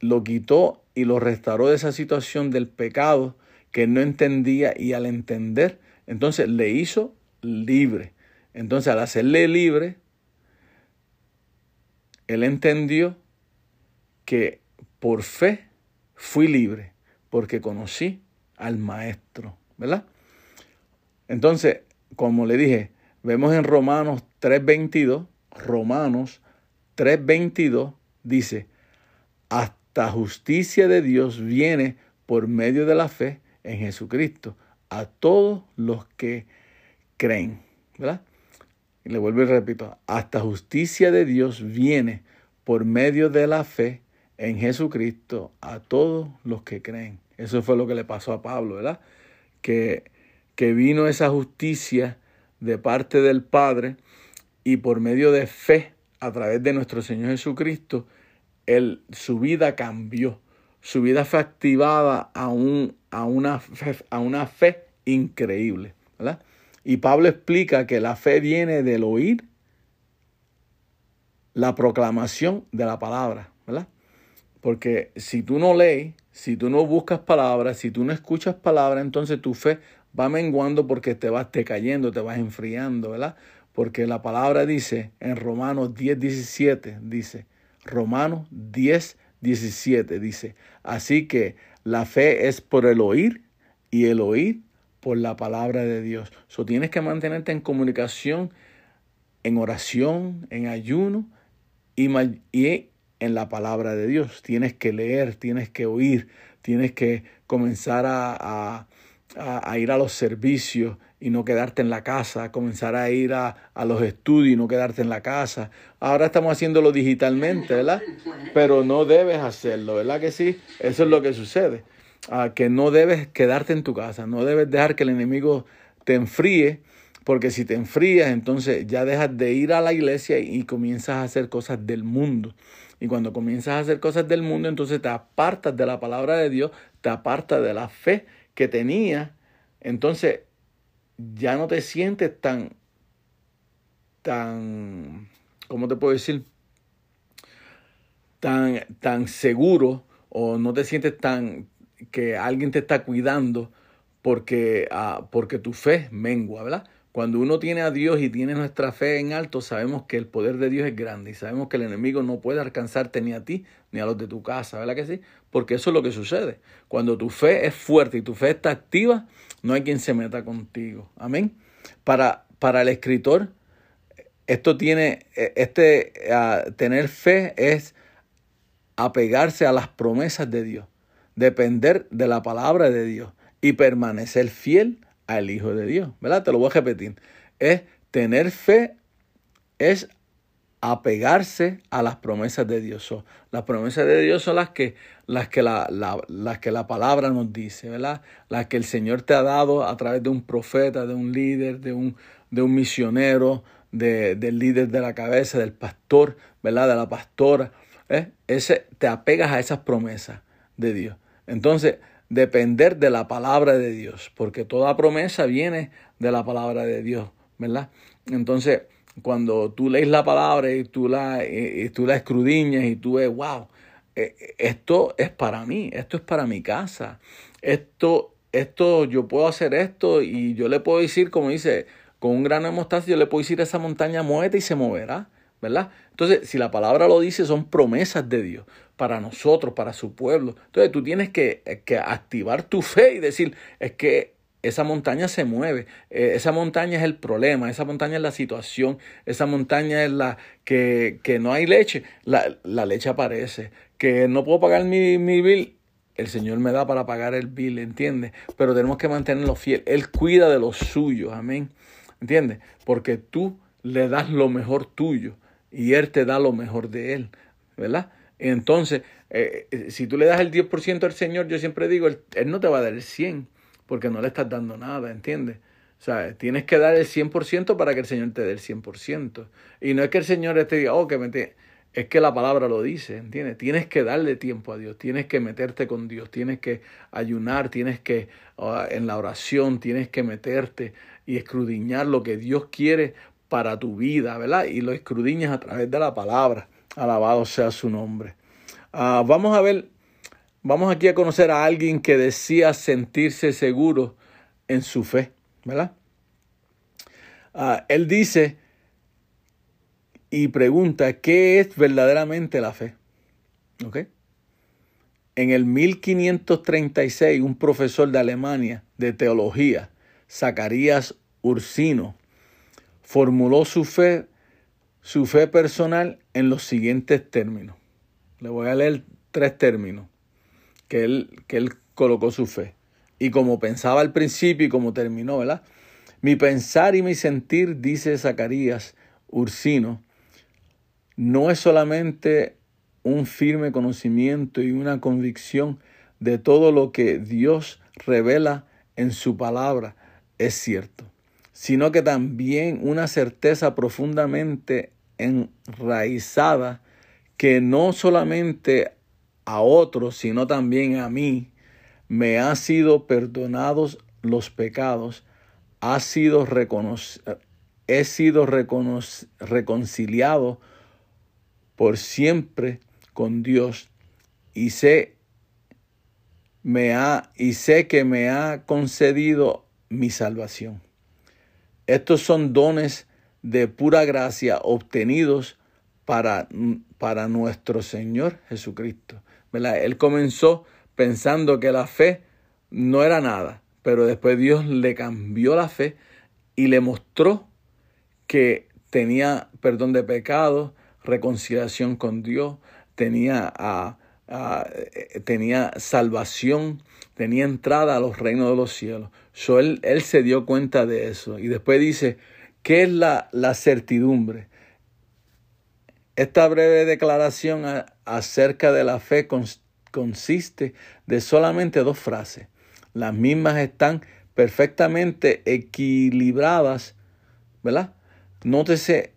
lo quitó y lo restauró de esa situación del pecado que no entendía y al entender, entonces le hizo libre. Entonces al hacerle libre, él entendió que por fe fui libre, porque conocí al maestro, ¿verdad? Entonces, como le dije, vemos en Romanos 3:22, Romanos 3:22 dice, hasta justicia de Dios viene por medio de la fe en Jesucristo a todos los que creen, ¿verdad? Y le vuelvo y repito, hasta justicia de Dios viene por medio de la fe en Jesucristo a todos los que creen. Eso fue lo que le pasó a Pablo, ¿verdad? Que, que vino esa justicia de parte del Padre y por medio de fe a través de nuestro Señor Jesucristo, él, su vida cambió. Su vida fue activada a, un, a, una, fe, a una fe increíble, ¿verdad? Y Pablo explica que la fe viene del oír la proclamación de la palabra, ¿verdad? Porque si tú no lees, si tú no buscas palabras, si tú no escuchas palabras, entonces tu fe va menguando porque te vas te cayendo, te vas enfriando, ¿verdad? Porque la palabra dice en Romanos 10, 17, dice, Romanos 10, 17, dice, así que la fe es por el oír y el oír por la palabra de Dios. So, tienes que mantenerte en comunicación, en oración, en ayuno y, y en la palabra de Dios. Tienes que leer, tienes que oír, tienes que comenzar a, ir a los servicios y no quedarte en la casa, comenzar a ir a, los estudios y no quedarte en la casa. Ahora estamos haciéndolo digitalmente, ¿verdad? Pero no debes hacerlo, ¿verdad que sí? Eso es lo que sucede. Uh, que no debes quedarte en tu casa, no debes dejar que el enemigo te enfríe, porque si te enfrías, entonces ya dejas de ir a la iglesia y comienzas a hacer cosas del mundo. Y cuando comienzas a hacer cosas del mundo, entonces te apartas de la palabra de Dios, te apartas de la fe que tenías. Entonces ya no te sientes tan, tan, ¿cómo te puedo decir? Tan, tan seguro o no te sientes tan que alguien te está cuidando porque, uh, porque tu fe mengua, ¿verdad? Cuando uno tiene a Dios y tiene nuestra fe en alto, sabemos que el poder de Dios es grande y sabemos que el enemigo no puede alcanzarte ni a ti ni a los de tu casa, ¿verdad que sí? Porque eso es lo que sucede. Cuando tu fe es fuerte y tu fe está activa, no hay quien se meta contigo. Amén. Para, para el escritor, esto tiene, este, uh, tener fe es apegarse a las promesas de Dios, depender de la palabra de Dios y permanecer fiel al Hijo de Dios. ¿Verdad? Te lo voy a repetir. Es tener fe, es apegarse a las promesas de Dios. Las promesas de Dios son las que, las, que la, la, las que la palabra nos dice, ¿verdad? Las que el Señor te ha dado a través de un profeta, de un líder, de un, de un misionero, de, del líder de la cabeza, del pastor, ¿verdad? De la pastora. ¿eh? Ese, te apegas a esas promesas de Dios. Entonces, depender de la palabra de Dios, porque toda promesa viene de la palabra de Dios, ¿verdad? Entonces, cuando tú lees la palabra y tú la, tú la escrudiñas y tú ves, wow, esto es para mí, esto es para mi casa, esto, esto, yo puedo hacer esto y yo le puedo decir, como dice, con un grano de mostaza, yo le puedo decir a esa montaña, muévete y se moverá, ¿verdad? Entonces, si la palabra lo dice, son promesas de Dios para nosotros, para su pueblo. Entonces, tú tienes que, que activar tu fe y decir, es que esa montaña se mueve, eh, esa montaña es el problema, esa montaña es la situación, esa montaña es la que, que no hay leche, la, la, leche aparece, que no puedo pagar mi, mi bill, el Señor me da para pagar el bill, ¿entiendes? Pero tenemos que mantenerlo fiel, Él cuida de los suyos, amén, ¿entiendes? Porque tú le das lo mejor tuyo y Él te da lo mejor de Él, ¿verdad? Entonces, eh, si tú le das el 10% al Señor, yo siempre digo, él, no te va a dar el 100% porque no le estás dando nada, ¿entiendes? O sea, tienes que dar el 100% para que el Señor te dé el 100%. Y no es que el Señor te diga, oh, que me te... Es que la palabra lo dice, ¿entiendes? Tienes que darle tiempo a Dios, tienes que meterte con Dios, tienes que ayunar, tienes que, uh, en la oración, tienes que meterte y escrudiñar lo que Dios quiere para tu vida, ¿verdad? Y lo escrudiñas a través de la palabra. Alabado sea su nombre. Uh, vamos a ver Vamos aquí a conocer a alguien que decía sentirse seguro en su fe, ¿verdad? Uh, él dice y pregunta, ¿qué es verdaderamente la fe? ¿Ok? En el 1536, un profesor de Alemania de teología, Zacarías Ursino, formuló su fe, su fe personal en los siguientes términos. Le voy a leer tres términos que él, que él colocó su fe. Y como pensaba al principio y como terminó, ¿verdad? Mi pensar y mi sentir, dice Zacarías Ursino, no es solamente un firme conocimiento y una convicción de todo lo que Dios revela en su palabra, es cierto, sino que también una certeza profundamente enraizada que no solamente a otros, sino también a mí, me ha sido perdonados los pecados, ha sido he sido reconciliado por siempre con Dios y sé me ha y sé que me ha concedido mi salvación. Estos son dones de pura gracia obtenidos para, para nuestro Señor Jesucristo. Él comenzó pensando que la fe no era nada, pero después Dios le cambió la fe y le mostró que tenía perdón de pecados, reconciliación con Dios, tenía, a, tenía salvación, tenía entrada a los reinos de los cielos. So, él, él se dio cuenta de eso. Y después dice, ¿qué es la, la certidumbre? Esta breve declaración acerca de la fe consiste de solamente dos frases. Las mismas están perfectamente equilibradas, ¿verdad? Nótese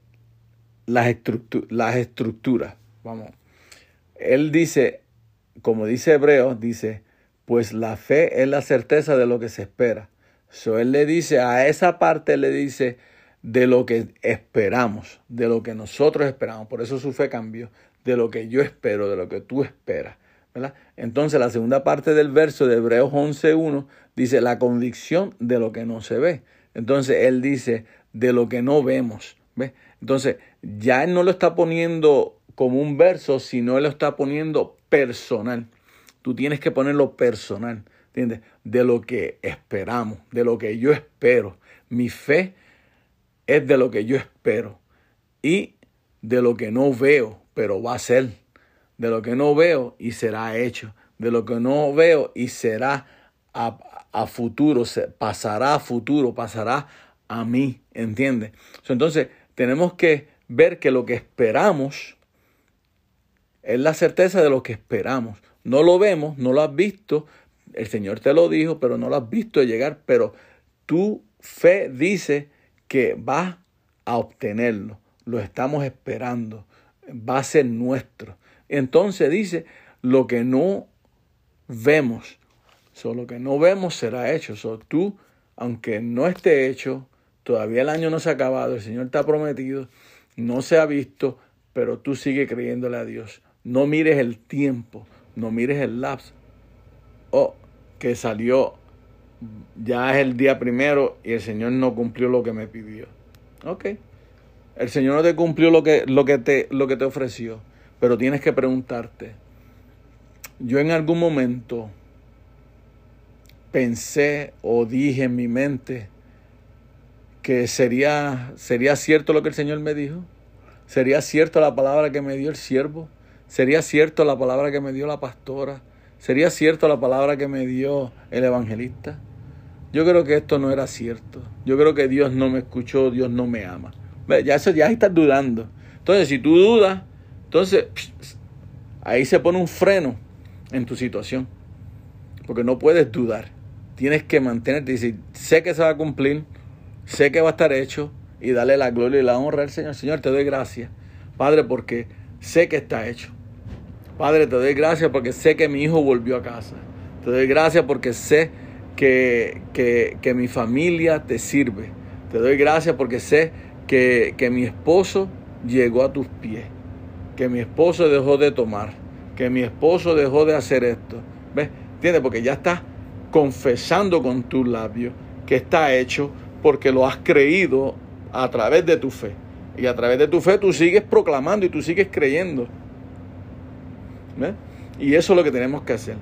las, estructu las estructuras. Vamos. Él dice, como dice Hebreo, dice, pues la fe es la certeza de lo que se espera. So, él le dice, a esa parte le dice, de lo que esperamos, de lo que nosotros esperamos. Por eso su fe cambió, de lo que yo espero, de lo que tú esperas. ¿verdad? Entonces la segunda parte del verso de Hebreos 11.1 dice la convicción de lo que no se ve. Entonces Él dice, de lo que no vemos. ¿Ves? Entonces, ya Él no lo está poniendo como un verso, sino Él lo está poniendo personal. Tú tienes que ponerlo personal, ¿entiendes? De lo que esperamos, de lo que yo espero. Mi fe es de lo que yo espero y de lo que no veo, pero va a ser. De lo que no veo y será hecho. De lo que no veo y será a, a futuro, se, pasará a futuro, pasará a mí, ¿entiendes? Entonces, tenemos que ver que lo que esperamos es la certeza de lo que esperamos. No lo vemos, no lo has visto, el Señor te lo dijo, pero no lo has visto llegar, pero tu fe dice que vas a obtenerlo, lo estamos esperando, va a ser nuestro. Entonces dice, lo que no vemos, so, lo que no vemos será hecho. So, tú, aunque no esté hecho, todavía el año no se ha acabado, el Señor ha prometido, no se ha visto, pero tú sigue creyéndole a Dios. No mires el tiempo, no mires el lapso. Oh, que salió, ya es el día primero y el Señor no cumplió lo que me pidió. Ok. El Señor no te cumplió lo que, lo que, te, lo que te ofreció, pero tienes que preguntarte, yo en algún momento pensé o dije en mi mente que sería, sería cierto lo que el Señor me dijo, sería cierto la palabra que me dio el siervo, sería cierto la palabra que me dio la pastora, sería cierto la palabra que me dio el evangelista. Yo creo que esto no era cierto. Yo creo que Dios no me escuchó, Dios no me ama. Ya eso ya estás dudando. Entonces, si tú dudas, entonces ahí se pone un freno en tu situación. Porque no puedes dudar. Tienes que mantenerte y sé que se va a cumplir, sé que va a estar hecho y darle la gloria y la honra al Señor. Señor, te doy gracias, Padre, porque sé que está hecho. Padre, te doy gracias porque sé que mi hijo volvió a casa. Te doy gracias porque sé que, que, que mi familia te sirve. Te doy gracias porque sé que, que mi esposo llegó a tus pies. Que mi esposo dejó de tomar. Que mi esposo dejó de hacer esto. ¿Ves? ¿Entiendes? Porque ya estás confesando con tus labios que está hecho porque lo has creído a través de tu fe. Y a través de tu fe tú sigues proclamando y tú sigues creyendo. ¿Ves? Y eso es lo que tenemos que hacer.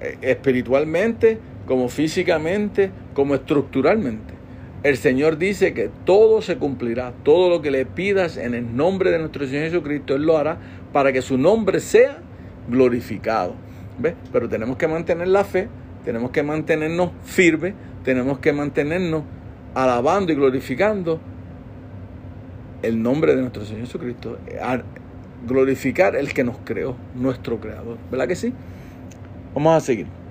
Eh, Espiritualmente, como físicamente, como estructuralmente. El Señor dice que todo se cumplirá. Todo lo que le pidas en el nombre de nuestro Señor Jesucristo, Él lo hará para que su nombre sea glorificado. ¿Ves? Pero tenemos que mantener la fe, tenemos que mantenernos firmes, tenemos que mantenernos alabando y glorificando el nombre de nuestro Señor Jesucristo. Glorificar el que nos creó, nuestro creador. ¿Verdad que sí? Vamos a seguir.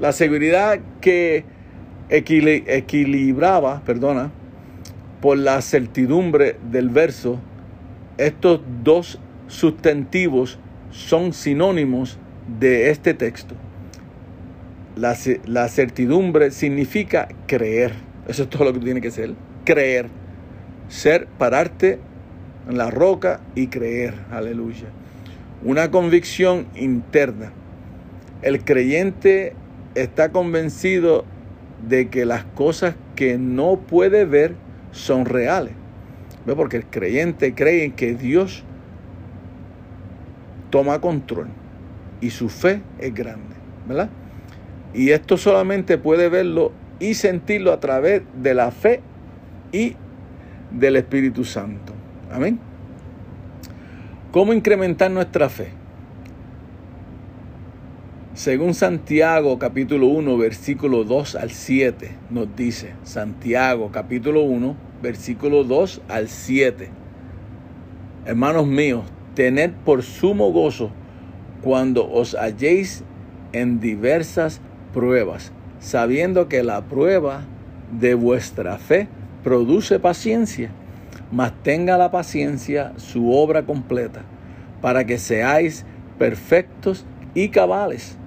La seguridad que equili- equilibraba, perdona, por la certidumbre del verso, estos dos sustantivos son sinónimos de este texto. La, la certidumbre significa creer. Eso es todo lo que tiene que ser. Creer. Ser, pararte en la roca y creer. Aleluya. Una convicción interna. El creyente está convencido de que las cosas que no puede ver son reales. ¿Ve? Porque el creyente cree en que Dios toma control y su fe es grande, ¿verdad? Y esto solamente puede verlo y sentirlo a través de la fe y del Espíritu Santo. Amén. ¿Cómo incrementar nuestra fe? Según Santiago capítulo 1 versículo 2 al 7 nos dice, Santiago capítulo 1 versículo 2 al 7. Hermanos míos, tened por sumo gozo cuando os halléis en diversas pruebas, sabiendo que la prueba de vuestra fe produce paciencia, mas tenga la paciencia su obra completa, para que seáis perfectos y cabales,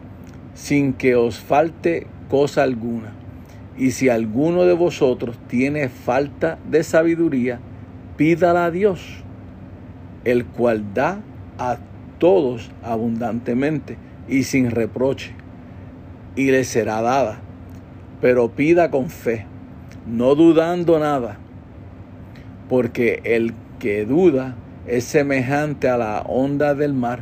sin que os falte cosa alguna. Y si alguno de vosotros tiene falta de sabiduría, pídala a Dios, el cual da a todos abundantemente y sin reproche, y le será dada. Pero pida con fe, no dudando nada, porque el que duda es semejante a la onda del mar,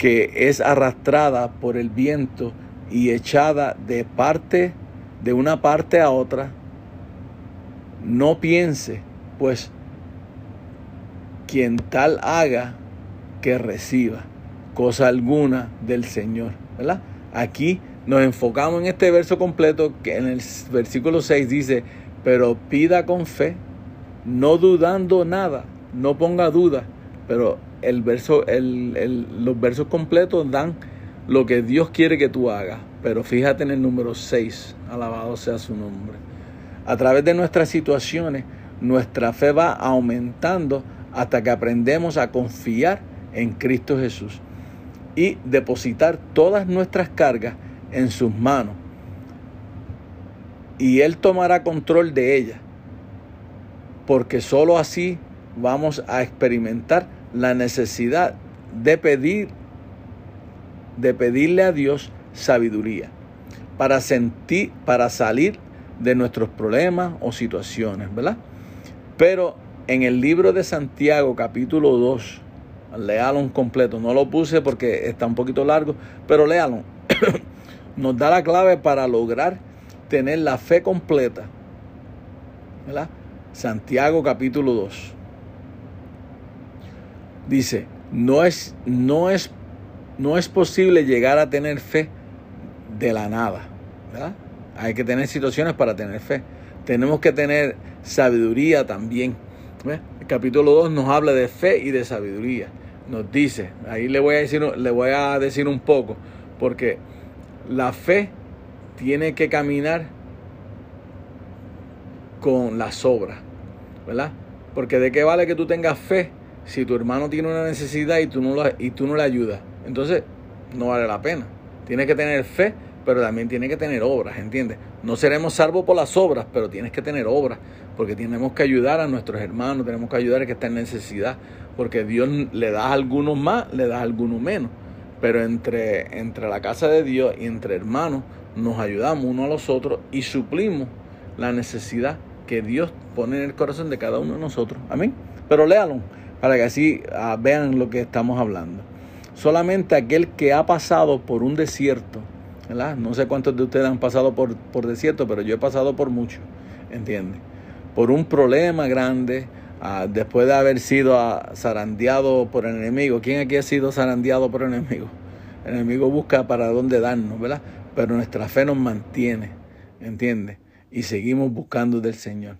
que es arrastrada por el viento y echada de parte de una parte a otra. No piense, pues, quien tal haga que reciba cosa alguna del Señor, ¿verdad? Aquí nos enfocamos en este verso completo que en el versículo 6 dice, pero pida con fe, no dudando nada, no ponga duda, pero el verso, el- el- los versos completos dan lo que Dios quiere que tú hagas, pero fíjate en el número 6, alabado sea su nombre. A través de nuestras situaciones, nuestra fe va aumentando hasta que aprendemos a confiar en Cristo Jesús y depositar todas nuestras cargas en sus manos. Y Él tomará control de ellas, porque sólo así vamos a experimentar la necesidad de pedir, de pedirle a Dios sabiduría para sentir, para salir de nuestros problemas o situaciones, ¿verdad? Pero en el libro de Santiago, capítulo 2, léalo completo. No lo puse porque está un poquito largo, pero léalo. Nos da la clave para lograr tener la fe completa. ¿Verdad? Santiago capítulo 2. Dice, no es, no es, no es posible llegar a tener fe de la nada. Hay que tener situaciones para tener fe. Tenemos que tener sabiduría también. El capítulo 2 nos habla de fe y de sabiduría. Nos dice, ahí le voy a decir, le voy a decir un poco, porque la fe tiene que caminar con las obras, ¿verdad? Porque de qué vale que tú tengas fe si tu hermano tiene una necesidad y tú no, lo- y tú no le ayudas. Entonces, no vale la pena. Tienes que tener fe, pero también tienes que tener obras, ¿entiendes? No seremos salvos por las obras, pero tienes que tener obras, porque tenemos que ayudar a nuestros hermanos, tenemos que ayudar a que está en necesidad, porque Dios le da a algunos más, le da a algunos menos. Pero entre, entre la casa de Dios y entre hermanos nos ayudamos unos a los otros y suplimos la necesidad que Dios pone en el corazón de cada uno de nosotros. Amén. Pero léalo para que así ah, vean lo que estamos hablando. Solamente aquel que ha pasado por un desierto, ¿verdad? No sé cuántos de ustedes han pasado por, por desierto, pero yo he pasado por mucho, ¿entiendes? Por un problema grande, ah, después de haber sido ah, zarandeado por el enemigo. ¿Quién aquí ha sido zarandeado por el enemigo? El enemigo busca para dónde darnos, ¿verdad? Pero nuestra fe nos mantiene, ¿entiendes? Y seguimos buscando del Señor.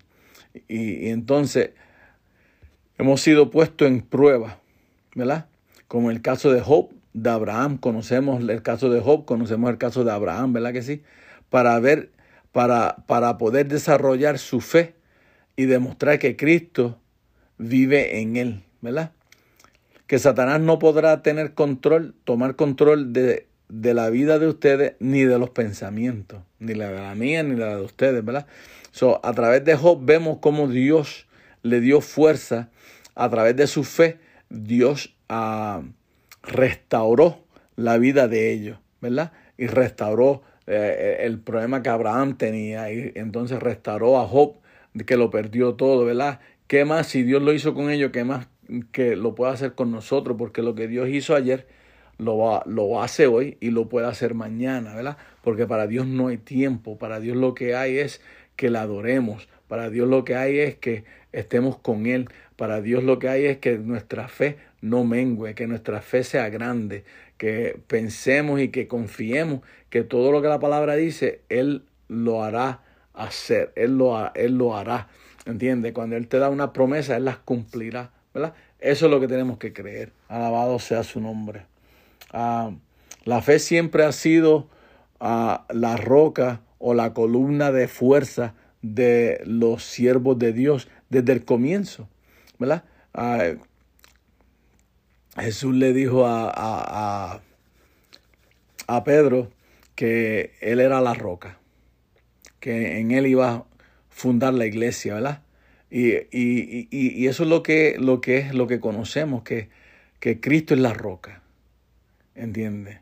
Y, y entonces hemos sido puestos en prueba, ¿verdad? Como el caso de Job, de Abraham, conocemos el caso de Job, conocemos el caso de Abraham, ¿verdad que sí? Para ver, para, para poder desarrollar su fe y demostrar que Cristo vive en él, ¿verdad? Que Satanás no podrá tener control, tomar control de, de la vida de ustedes, ni de los pensamientos, ni la de la mía, ni la de ustedes, ¿verdad? So, a través de Job vemos cómo Dios le dio fuerza, a través de su fe, Dios ah, restauró la vida de ellos, ¿verdad? Y restauró eh, el problema que Abraham tenía, y entonces restauró a Job, que lo perdió todo, ¿verdad? ¿Qué más si Dios lo hizo con ellos? ¿Qué más que lo puede hacer con nosotros? Porque lo que Dios hizo ayer lo, va, lo hace hoy y lo puede hacer mañana, ¿verdad? Porque para Dios no hay tiempo, para Dios lo que hay es que la adoremos, para Dios lo que hay es que estemos con Él, para Dios lo que hay es que nuestra fe no mengue, que nuestra fe sea grande, que pensemos y que confiemos que todo lo que la palabra dice, Él lo hará hacer, Él lo, hará, ¿entiendes? Cuando Él te da una promesa, Él las cumplirá, ¿verdad? Eso es lo que tenemos que creer. Alabado sea su nombre. Ah, la fe siempre ha sido ah, la roca o la columna de fuerza de los siervos de Dios desde el comienzo, ¿verdad? Ah, Jesús le dijo a, a, a, a Pedro que él era la roca, que en él iba a fundar la iglesia, ¿verdad? Y, y, y, y eso es lo que, lo que es lo que conocemos, que, que Cristo es la roca. ¿Entiendes?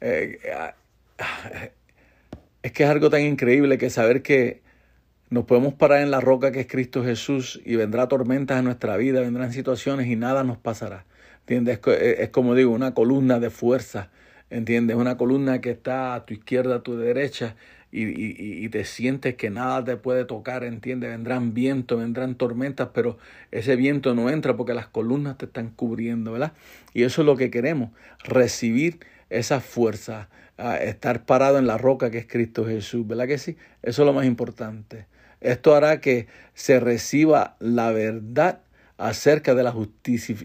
Eh, ah, es que es algo tan increíble que saber que Nos podemos parar en la roca que es Cristo Jesús y vendrá tormentas en nuestra vida, vendrán situaciones y nada nos pasará. ¿Entiendes? Es, co- es como digo, una columna de fuerza. ¿Entiendes? Una columna que está a tu izquierda, a tu derecha y, y- y- te sientes que nada te puede tocar, ¿entiendes? Vendrán vientos, vendrán tormentas, pero ese viento no entra porque las columnas te están cubriendo, ¿verdad? Y eso es lo que queremos, recibir esa fuerza, estar parado en la roca que es Cristo Jesús, ¿verdad que sí? Eso es lo más importante. Esto hará que se reciba la verdad acerca de la,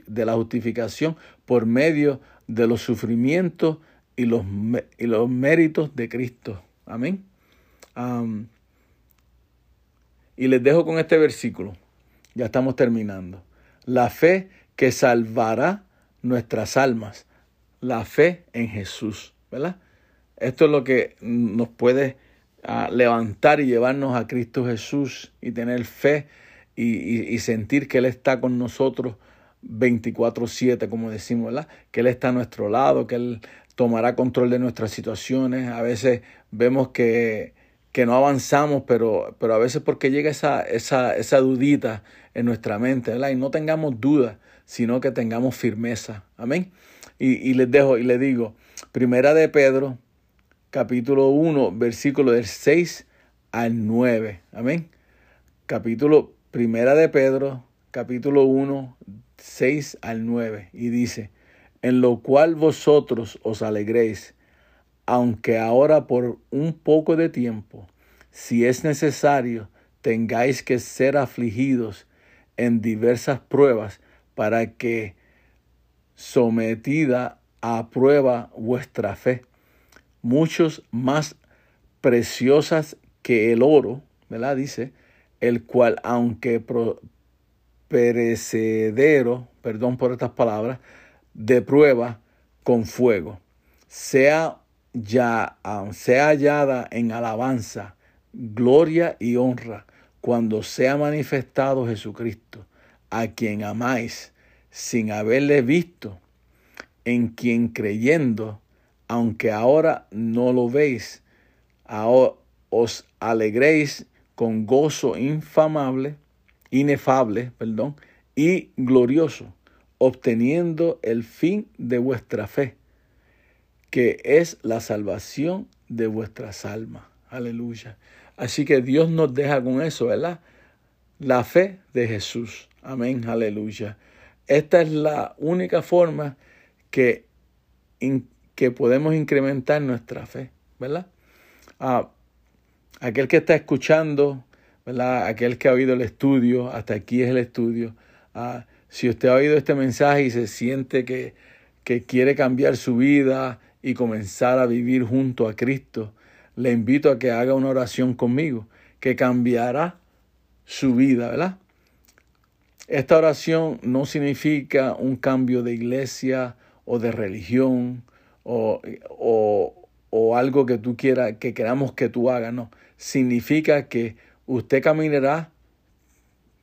de la justificación por medio de los sufrimientos y los, y los méritos de Cristo. Amén. Am, y les dejo con este versículo. Ya estamos terminando. La fe que salvará nuestras almas. La fe en Jesús. ¿Verdad? Esto es lo que nos puede ah, levantar y llevarnos a Cristo Jesús y tener fe y, y- y sentir que Él está con nosotros 24/7, como decimos, ¿verdad? Que Él está a nuestro lado, que Él tomará control de nuestras situaciones. A veces vemos que, que no avanzamos, pero, pero a veces porque llega esa, esa, esa dudita en nuestra mente, ¿verdad? Y no tengamos duda, sino que tengamos firmeza. Amén. Y, y les dejo y les digo, primera de Pedro, capítulo 1, versículo del 6 al 9. Amén. Capítulo primera de Pedro, capítulo 1, 6 al 9. Y dice, en lo cual vosotros os alegréis, aunque ahora por un poco de tiempo, si es necesario, tengáis que ser afligidos en diversas pruebas para que sometida a prueba vuestra fe, muchos más preciosas que el oro, ¿verdad? Dice, el cual aunque pro- perecedero, perdón por estas palabras, de prueba con fuego, sea ya ah, sea hallada en alabanza, gloria y honra cuando sea manifestado Jesucristo, a quien amáis sin haberle visto, en quien creyendo, aunque ahora no lo veis, ahora os alegréis con gozo infamable, inefable, perdón, y glorioso, obteniendo el fin de vuestra fe, que es la salvación de vuestras almas. Aleluya. Así que Dios nos deja con eso, ¿verdad? La fe de Jesús. Amén, aleluya. Esta es la única forma que, que podemos incrementar nuestra fe, ¿verdad? Ah, aquel que está escuchando, ¿verdad? Aquel que ha oído el estudio, hasta aquí es el estudio. Ah, si usted ha oído este mensaje y se siente que, que quiere cambiar su vida y comenzar a vivir junto a Cristo, le invito a que haga una oración conmigo, que cambiará su vida, ¿verdad? Esta oración no significa un cambio de iglesia o de religión o, o, o algo que tú quieras, que queramos que tú hagas, no. Significa que usted caminará,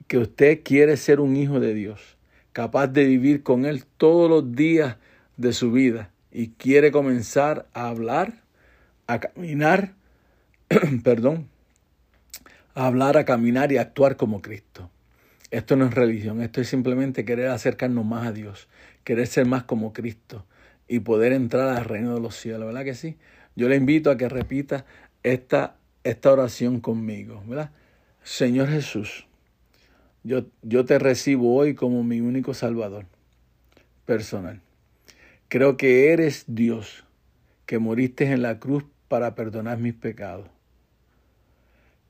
que usted quiere ser un hijo de Dios, capaz de vivir con Él todos los días de su vida y quiere comenzar a hablar, a caminar, perdón, a hablar, a caminar y a actuar como Cristo. Esto no es religión, esto es simplemente querer acercarnos más a Dios, querer ser más como Cristo y poder entrar al reino de los cielos, ¿verdad que sí? Yo le invito a que repita esta, esta oración conmigo, ¿verdad? Señor Jesús, yo, yo te recibo hoy como mi único Salvador personal. Creo que eres Dios, que moriste en la cruz para perdonar mis pecados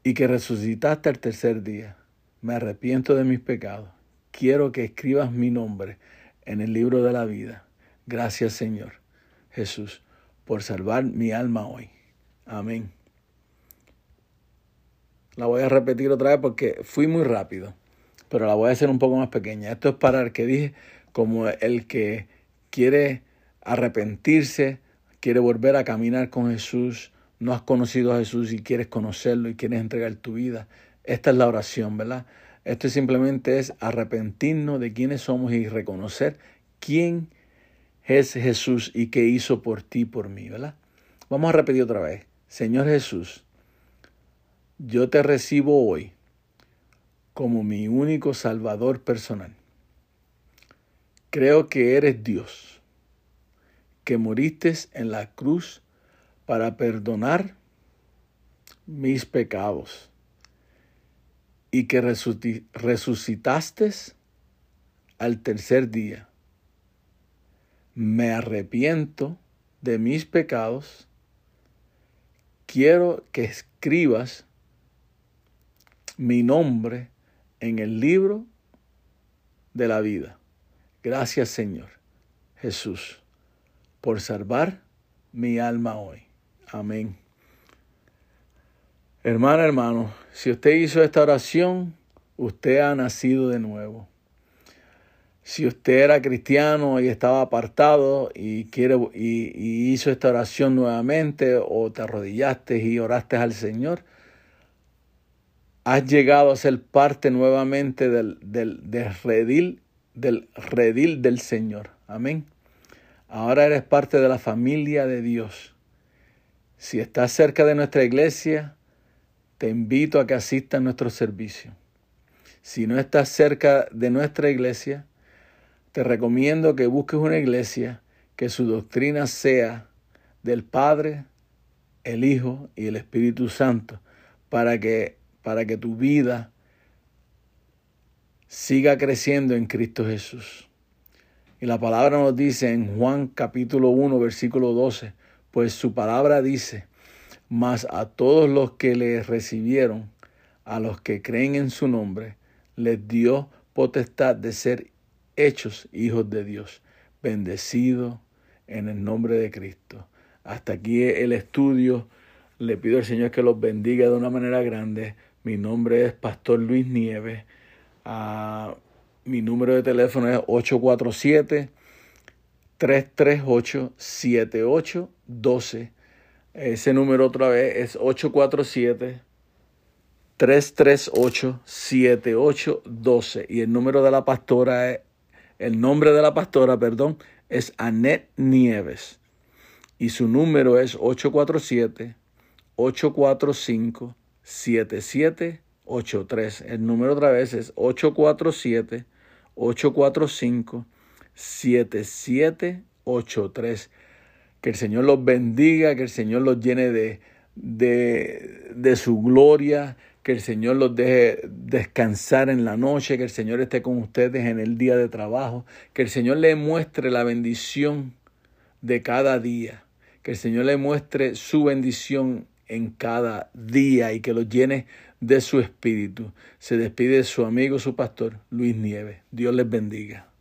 y que resucitaste al tercer día. Me arrepiento de mis pecados. Quiero que escribas mi nombre en el libro de la vida. Gracias Señor Jesús por salvar mi alma hoy. Amén. La voy a repetir otra vez porque fui muy rápido, pero la voy a hacer un poco más pequeña. Esto es para el que dije como el que quiere arrepentirse, quiere volver a caminar con Jesús, no has conocido a Jesús y quieres conocerlo y quieres entregar tu vida. Esta es la oración, ¿verdad? Esto simplemente es arrepentirnos de quiénes somos y reconocer quién es Jesús y qué hizo por ti por mí, ¿verdad? Vamos a repetir otra vez. Señor Jesús, yo te recibo hoy como mi único Salvador personal. Creo que eres Dios, que moriste en la cruz para perdonar mis pecados y que resuci- resucitaste al tercer día. Me arrepiento de mis pecados. Quiero que escribas mi nombre en el libro de la vida. Gracias Señor Jesús por salvar mi alma hoy. Amén. Hermana, hermano, si usted hizo esta oración, usted ha nacido de nuevo. Si usted era cristiano y estaba apartado y, quiere, y, y hizo esta oración nuevamente o te arrodillaste y oraste al Señor, has llegado a ser parte nuevamente del, del, del redil, del redil del Señor. Amén. Ahora eres parte de la familia de Dios. Si estás cerca de nuestra iglesia, te invito a que asistas a nuestro servicio. Si no estás cerca de nuestra iglesia, te recomiendo que busques una iglesia que su doctrina sea del Padre, el Hijo y el Espíritu Santo, para que, para que tu vida siga creciendo en Cristo Jesús. Y la palabra nos dice en Juan capítulo 1, versículo 12, pues su palabra dice, mas a todos los que le recibieron, a los que creen en su nombre, les dio potestad de ser hechos hijos de Dios, bendecidos en el nombre de Cristo. Hasta aquí el estudio. Le pido al Señor que los bendiga de una manera grande. Mi nombre es Pastor Luis Nieves. Ah, mi número de teléfono es 847 338 7812. Ese número otra vez es 847 338 7812 y el número de la pastora es el nombre de la pastora, perdón, es Annette Nieves. Y su número es 847 845 7783. El número otra vez es 847 845 7783. Que el Señor los bendiga, que el Señor los llene de, de, de su gloria, que el Señor los deje descansar en la noche, que el Señor esté con ustedes en el día de trabajo, que el Señor le muestre la bendición de cada día, que el Señor le muestre su bendición en cada día y que los llene de su espíritu. Se despide su amigo, su pastor, Luis Nieves. Dios les bendiga.